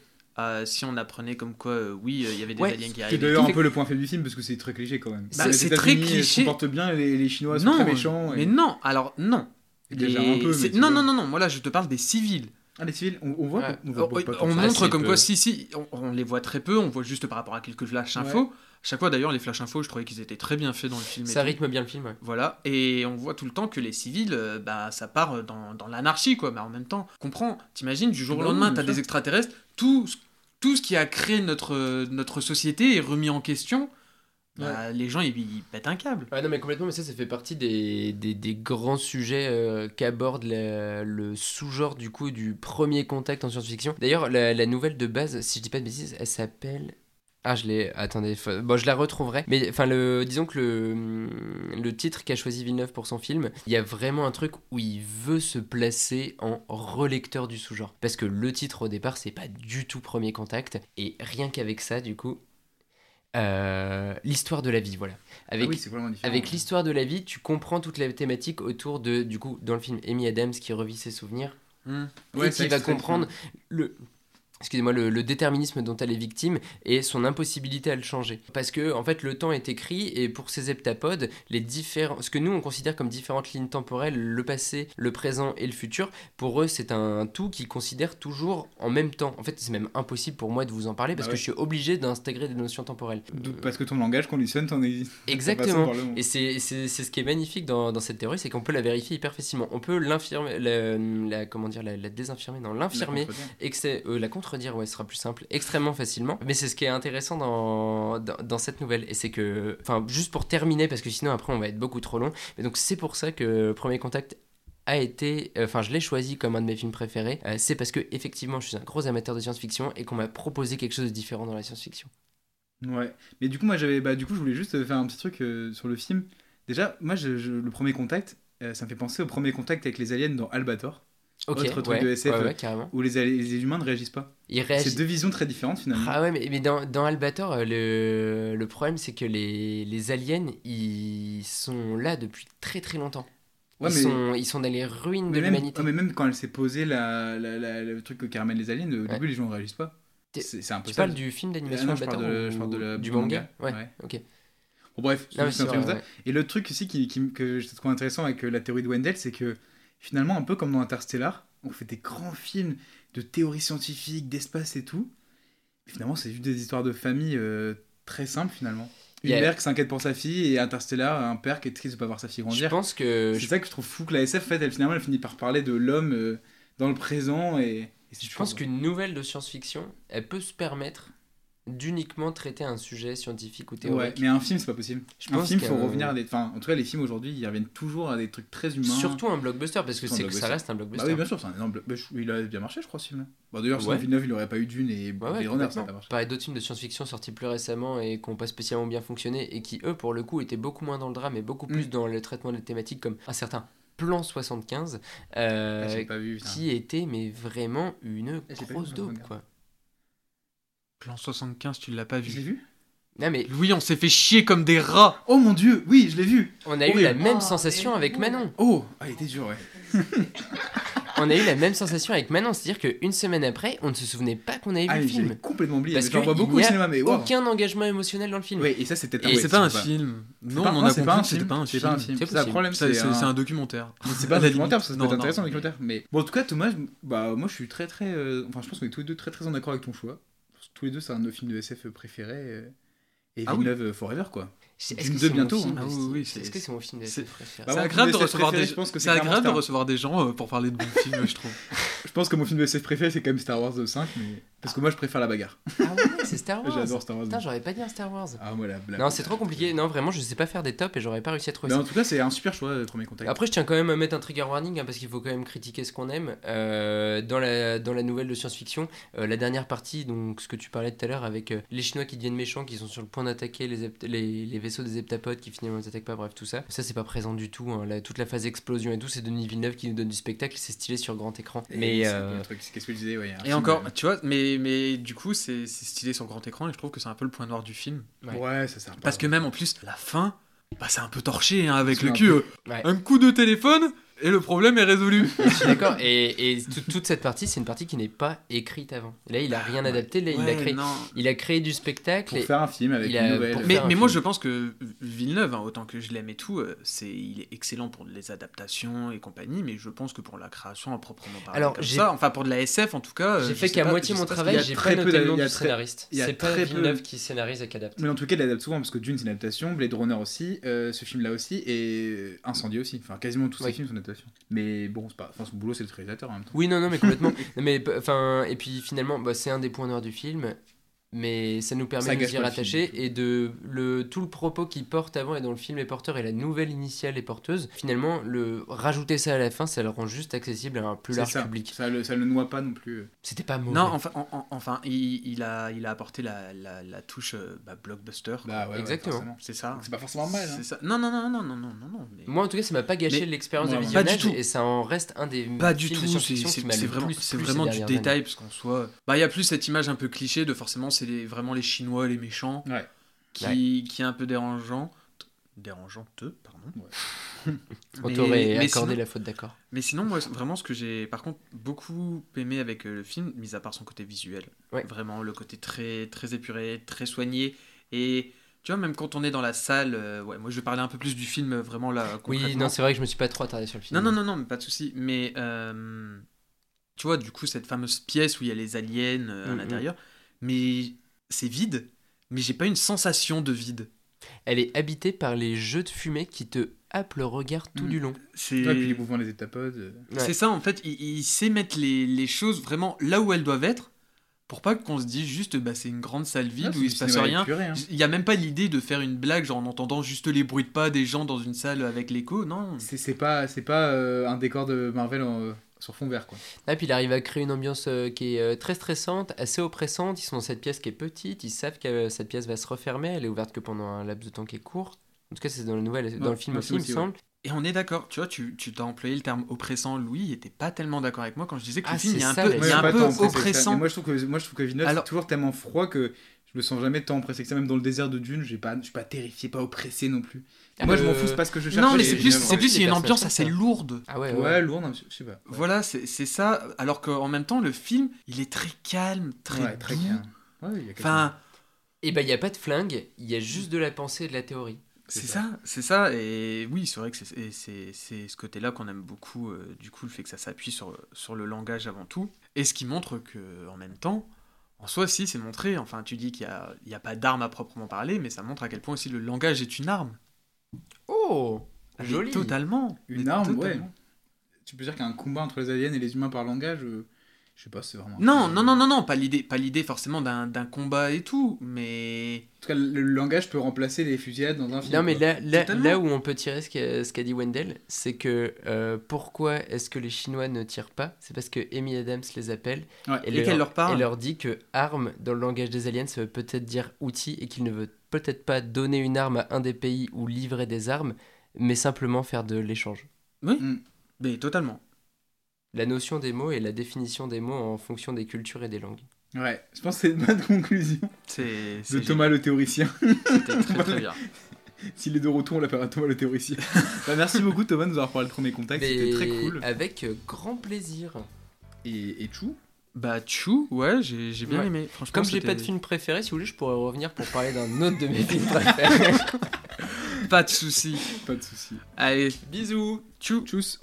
si on apprenait comme quoi, euh, oui, euh, il y avait des Ouais, aliens qui C'est arrivaient. d'ailleurs Tout un peu le point faible du film parce que c'est très cliché quand même. Bah, c'est très États-Unis, cliché. Ils se comportent bien, les, les Chinois sont non, très méchants. et- mais non, alors non. Déjà Les- un peu, mais c'est- non, non, non, non, moi là, je te parle des civils. Ah, les civils, on, on voit, Ouais. on voit ça. montre assez comme peu. quoi, si, si, on, on les voit très peu, on voit juste par rapport à quelques flash infos. Chaque fois d'ailleurs, les flash infos, je trouvais qu'ils étaient très bien faits dans le film. ça tout. rythme bien le film ouais. Voilà, et on voit tout le temps que les civils, euh, bah, ça part dans, dans l'anarchie, quoi. Mais en même temps, comprends, t'imagines, du jour au lendemain, t'as des extraterrestres, tout, ce- tout ce qui a créé notre, notre société est remis en question. Bah, Les gens, ils, ils pètent un câble. Ouais, non mais complètement mais ça ça fait partie des, des, des grands sujets euh, qu'aborde le sous-genre du coup du premier contact en science-fiction d'ailleurs la, la nouvelle de base si je dis pas de bêtises elle s'appelle Ah, je l'ai. Attendez, bon, je la retrouverai. Mais enfin, le, disons que le, le titre qu'a choisi Villeneuve pour son film, il y a vraiment un truc où il veut se placer en relecteur du sous-genre. Parce que le titre au départ, c'est pas du tout Premier Contact. Et rien qu'avec ça, du coup, euh, l'histoire de la vie, voilà. Avec, Ah oui, c'est complètement différent. avec l'histoire de la vie, tu comprends toute la thématique autour de, du coup, dans le film, Amy Adams qui revit ses souvenirs. Ouais, et qui va comprendre le excusez-moi le, le déterminisme dont elle est victime et son impossibilité à le changer parce que en fait le temps est écrit et pour ces heptapodes les différents ce que nous on considère comme différentes lignes temporelles le passé le présent et le futur pour eux c'est un tout qu'ils considèrent toujours en même temps en fait c'est même impossible pour moi de vous en parler parce Bah que je suis obligé d'intégrer des notions temporelles D'où- Parce que ton langage conditionne ton de Exactement. Et c'est ce qui est magnifique dans, dans cette théorie, c'est qu'on peut la vérifier hyper facilement. On peut l'infirmer, la, la- comment dire, la, la désinfirmer, non, l'infirmer, La contredire. Contredire, ouais, ce sera plus simple, extrêmement facilement. Mais c'est ce qui est intéressant dans, dans, cette nouvelle. Et c'est que, enfin, juste pour terminer, parce que sinon après on va être beaucoup trop long. Mais donc c'est pour ça que Premier Contact a été, euh, enfin je l'ai choisi comme un de mes films préférés, Euh, c'est parce que effectivement je suis un gros amateur de science-fiction et qu'on m'a proposé quelque chose de différent dans la science-fiction. Ouais. Mais du coup, moi, j'avais. Bah, du coup, je voulais juste faire un petit truc euh, sur le film. Déjà, moi, le premier contact, ça me fait penser au premier contact avec les aliens dans Albator. Ok, Autre truc ouais, de SF, ouais, ouais, euh, carrément. où les, humains ne réagissent pas. Réagissent. C'est deux visions très différentes finalement. Ah ouais, mais, mais dans, dans Albator, euh, le, le problème c'est que les, les aliens, ils sont là depuis très très longtemps. Ils, mais- sont, ils sont dans les ruines mais de l'humanité. ouais, mais même quand elle s'est posée la, la- la- le truc que ramènent les aliens, au début les gens ne réagissent pas. T'es- C'est c'est un peu Tu ça. parles du film d'animation Euh, non, je Albator parle de- ou je parle de la- du manga, manga. Ouais, ok. Bon, bref, Non, un c'est truc comme vrai, ça. ouais. Et le truc aussi qui, qui- que je trouve intéressant avec euh, la théorie de Wendell, c'est que finalement, un peu comme dans Interstellar, on fait des grands films de théorie scientifique, d'espace et tout. Finalement, c'est juste des histoires de famille euh, très simples finalement. Une mère qui s'inquiète pour sa fille et Interstellar, un père qui est triste de pas voir sa fille Je grandir. pense que. C'est ça que je trouve fou que la SF, en fait, elle, finalement, elle finit par parler de l'homme euh, dans le présent et, et Je pense qu'une nouvelle de science-fiction, elle peut se permettre d'uniquement traiter un sujet scientifique ou Ouais, théorique. mais un film, c'est pas possible. Je un film, faut qu'un- revenir à des. Enfin, en tout cas, les films aujourd'hui, ils reviennent toujours à des trucs très humains. Surtout un blockbuster, parce que c'est que ça blockbuster. reste un blockbuster. Bah oui, bien sûr, c'est un énorme. blo- je- il a bien marché, je crois, ce film-là. Bon, D'ailleurs, sans Ouais. Villeneuve, il aurait pas eu Dune et Ouais, ouais, Runner, ça complètement. n'a pas marché. Pareil, d'autres films de science-fiction sortis plus récemment et qui n'ont pas spécialement bien fonctionné et qui, eux, pour le coup, étaient beaucoup moins dans le drame et beaucoup plus Mm. dans le traitement des thématiques comme un certain Plan 75, euh, Ah, vu, qui était mais vraiment une grosse dope, 75. quoi. Plan 75, tu l'as pas Je l'ai vu. vu Non, mais Oui, on s'est fait chier comme des rats. Oh mon dieu, oui, je l'ai vu on a Oh, eu la même Ah, sensation avec Manon. Oh Ah, il était dur, ouais. *laughs* On a eu la même sensation avec Manon, c'est-à-dire qu'une semaine après, on ne se souvenait pas qu'on avait vu Ah, le film. complètement oublié. Parce vois qu'il beaucoup au a cinéma, mais aucun engagement émotionnel dans le film. Oui, et ça, c'était Et ouais, c'est pas un film. Non, on a c'est compris pas un que c'était pas un c'est film. pas un film. C'est C'est un problème, C'est c'est c'est- c'est un- documentaire. C'est pas un documentaire, limite. ça peut Non, être non. intéressant un documentaire. Mais bon, en tout cas, Thomas, je- bah moi je suis très très. euh, Enfin, je pense qu'on est tous les deux très très en accord avec ton choix. Tous les deux, c'est un de nos films de SF préférés. euh, Et Ah oui. Villeneuve euh, Forever, quoi. Est-ce Dune que 2 c'est bientôt, hein. de- Ah oui, Est-ce que c'est mon film de c'est- SF préféré Bah, agréable de recevoir préféré, des, je pense que c'est agréable de recevoir des gens euh, pour parler de bons *laughs* films, je trouve. Je pense que mon film de SF préféré, c'est quand même Star Wars 5, mais... parce que moi je préfère la bagarre. Ah ouais, c'est Star *laughs* Wars. J'adore Star Wars. Putain, j'aurais pas dit un Star Wars. Ah, moi la blague. Non, c'est trop compliqué. Non, vraiment, je sais pas faire des tops et j'aurais pas réussi à trouver Mais ça. en tout cas, c'est un super choix, le premier contact. Après, je tiens quand même à mettre un trigger warning hein, parce qu'il faut quand même critiquer ce qu'on aime. Euh, dans, la, dans la nouvelle de science-fiction, euh, la dernière partie, donc ce que tu parlais tout à l'heure avec euh, les Chinois qui deviennent méchants, qui sont sur le point d'attaquer les, les, les vaisseaux des heptapodes qui finalement les attaquent pas, bref, tout ça. Ça, c'est pas présent du tout. hein. La- toute la phase explosion et tout, c'est Denis Villeneuve qui nous donne du spectacle, c'est stylé sur grand écran. Et Mais. c'est euh, Qu'est-ce que je disais, ouais. Et encore, euh, tu vois, mais, mais du coup, c'est stylé sur grand écran et je trouve que c'est un peu le point noir du film. ouais. Ouais, ça sert. Parce que même en plus, la fin, bah, c'est un peu torché hein, avec le un cul. peu- euh, Ouais. Un coup de téléphone et le problème est résolu. Je suis d'accord. Et, et tout- toute cette partie, c'est une partie qui n'est pas écrite avant. Là, il a rien adapté. Là, il, a créé, non. il a créé du spectacle. Pour et- faire un film avec il une a- nouvelle. Mais, faire un mais moi, je pense que Villeneuve, hein, autant que je l'aime et tout, euh, c'est il est excellent pour les adaptations et compagnie, mais je pense que pour la création à proprement parler, Alors, comme ça, enfin pour de la SF en tout cas, euh, J'ai je fait qu'à moitié mon travail, j'ai très pas peu noté le nom il y a du très- scénariste. C'est pas très peu- Villeneuve qui scénarise et qui adapte. Mais en tout cas, il adapte souvent parce que Dune c'est une adaptation, Blade Runner aussi, euh, ce film-là aussi, et euh, Incendie aussi. Enfin, quasiment tous ces films sont Mais bon, c'est pas. Enfin, son boulot c'est le réalisateur en même temps. Oui, non, non, mais *laughs* complètement. Non, mais enfin, et puis finalement, bah, c'est un des points noirs du film. Mais ça nous permet Ça de nous y film, rattacher et de le tout le propos qu'il porte avant et dans le film est porteur et la nouvelle initiale est porteuse. Finalement, le rajouter ça à la fin, ça le rand juste accessible à un plus large ça. public. Ça le, ça le noie pas non plus. C'était pas mauvais. Non, enfin, en- en- enfin il, il a, il a apporté la, la, la touche euh, bah, blockbuster. Bah ouais, Exactement. C'est ça. C'est pas forcément mal. hein. Ça. Non, non, non, non, non, non, non, mais- Moi, en tout cas, ça m'a pas gâché l'expérience de visionnage Pas du tout. et ça en reste un des Pas du films tout, c'est qui vraiment, plus c'est vraiment du détail parce qu'en soit, bah il y a plus cette image un peu cliché de forcément c'est les- vraiment les Chinois les méchants Ouais. qui, qui est un peu dérangeant, dérangeante pardon. On *laughs* Mais- t'aurait accordé sinon- la faute d'accord. Mais sinon moi vraiment ce que j'ai par contre beaucoup aimé avec euh, le film, mis à part son côté visuel, Ouais. vraiment le côté très très épuré, très soigné et tu vois même quand on est dans la salle, euh, ouais moi je vais parler un peu plus du film euh, vraiment là Oui, non, c'est vrai que je me suis pas trop attardé sur le film. Non, non, non, non, mais pas de souci. Mais euh, tu vois, du coup, cette fameuse pièce où il y a les aliens euh, à Mhm. l'intérieur, mais c'est vide. Mais j'ai pas une sensation de vide. Elle est habitée par les jeux de fumée qui te happent le regard tout Mm. du long. C'est Ouais, puis les mouvements des étapodes. euh, Ouais. c'est ça, en fait, il, il sait mettre les, les choses vraiment là où elles doivent être pour pas qu'on se dise juste, bah, c'est une grande salle vide où il se passe rien. hein. Il y a même pas l'idée de faire une blague, genre en entendant juste les bruits de pas des gens dans une salle avec l'écho, non. C'est pas, c'est pas euh, un décor de Marvel en- sur fond vert quoi. Là, puis il arrive à créer une ambiance euh, qui est euh, très stressante, assez oppressante. Ils sont dans cette pièce qui est petite, ils savent que euh, cette pièce va se refermer, elle est ouverte que pendant un laps de temps qui est court. En tout cas, c'est dans, le nouvel, dans le film aussi, il me semble. Et on est d'accord, tu vois, tu tu t'as employé le terme oppressant, Louis, il était pas tellement d'accord avec moi quand je disais que Ah, le film, il a un ça, peu, la il un tant oppressant. Moi je trouve que moi je trouve que Villeneuve Alors- c'est toujours tellement froid que je me sens jamais tant oppressé que ça même dans le désert de Dune, j'ai pas je suis pas terrifié, pas oppressé non plus. Moi je m'en Euh, fou, c'est pas ce que je cherche. Non, mais c'est plus, c'est plus, il y a une ambiance assez lourde. Ah ouais, Ouais, ouais. lourd, non, je sais pas. Ouais. Voilà, c'est c'est ça. Alors qu'en même temps, le film, il est très calme, très, Ouais, très doux. calme. Ouais, il y a quelque Enfin, Et ben, il n'y a pas de flingue, il y a juste de la pensée et de la théorie. c'est ça, c'est ça. Et oui, c'est vrai que c'est- et c'est c'est ce côté-là qu'on aime beaucoup. euh, du coup, le fait que ça s'appuie sur, sur le langage avant tout. Et ce qui montre que, en même temps, en soi, si, c'est montré. Enfin, tu dis qu'il n'y a, il y a pas d'arme à proprement parler, mais ça montre à quel point aussi le langage est une arme. Oh Mais Joli Totalement. Une Mais arme, ouais. Tu peux dire qu'il y a un combat entre les aliens et les humains par langage, euh, je sais pas, c'est vraiment. Non, non, non, non, non, pas l'idée, pas l'idée forcément d'un d'un combat et tout, mais En tout cas, le langage peut remplacer les fusillades dans un film. Non, mais là, là, où on peut tirer ce qu'a ce qu'a dit Wendell, c'est que euh, pourquoi est-ce que les Chinois ne tirent pas? C'est parce que Amy Adams les appelle Ouais. Et qu'elle leur parle. et leur dit que arme, dans le langage des aliens, ça veut peut-être dire outil et qu'il ne veut peut-être pas donner une arme à un des pays ou livrer des armes, mais simplement faire de l'échange. oui, Mm. mais totalement. La notion des mots et la définition des mots en fonction des cultures et des langues. Ouais, je pense que c'est une bonne *laughs* conclusion C'est de Thomas le théoricien. C'était très très bien. *laughs* S'il est de retour, on l'appellera Thomas le théoricien. *laughs* bah, merci beaucoup Thomas de nous avoir parlé de premier contact, c'était très cool. Avec grand plaisir. Et, et Chou bah, Chou, ouais, j'ai bien aimé. Franchement, Comme j'ai pas de film préféré, si vous voulez, je pourrais revenir pour parler d'un autre de mes films préférés. *laughs* Pas de soucis. Pas de souci. Allez, Bisous Tchou. Tchuss.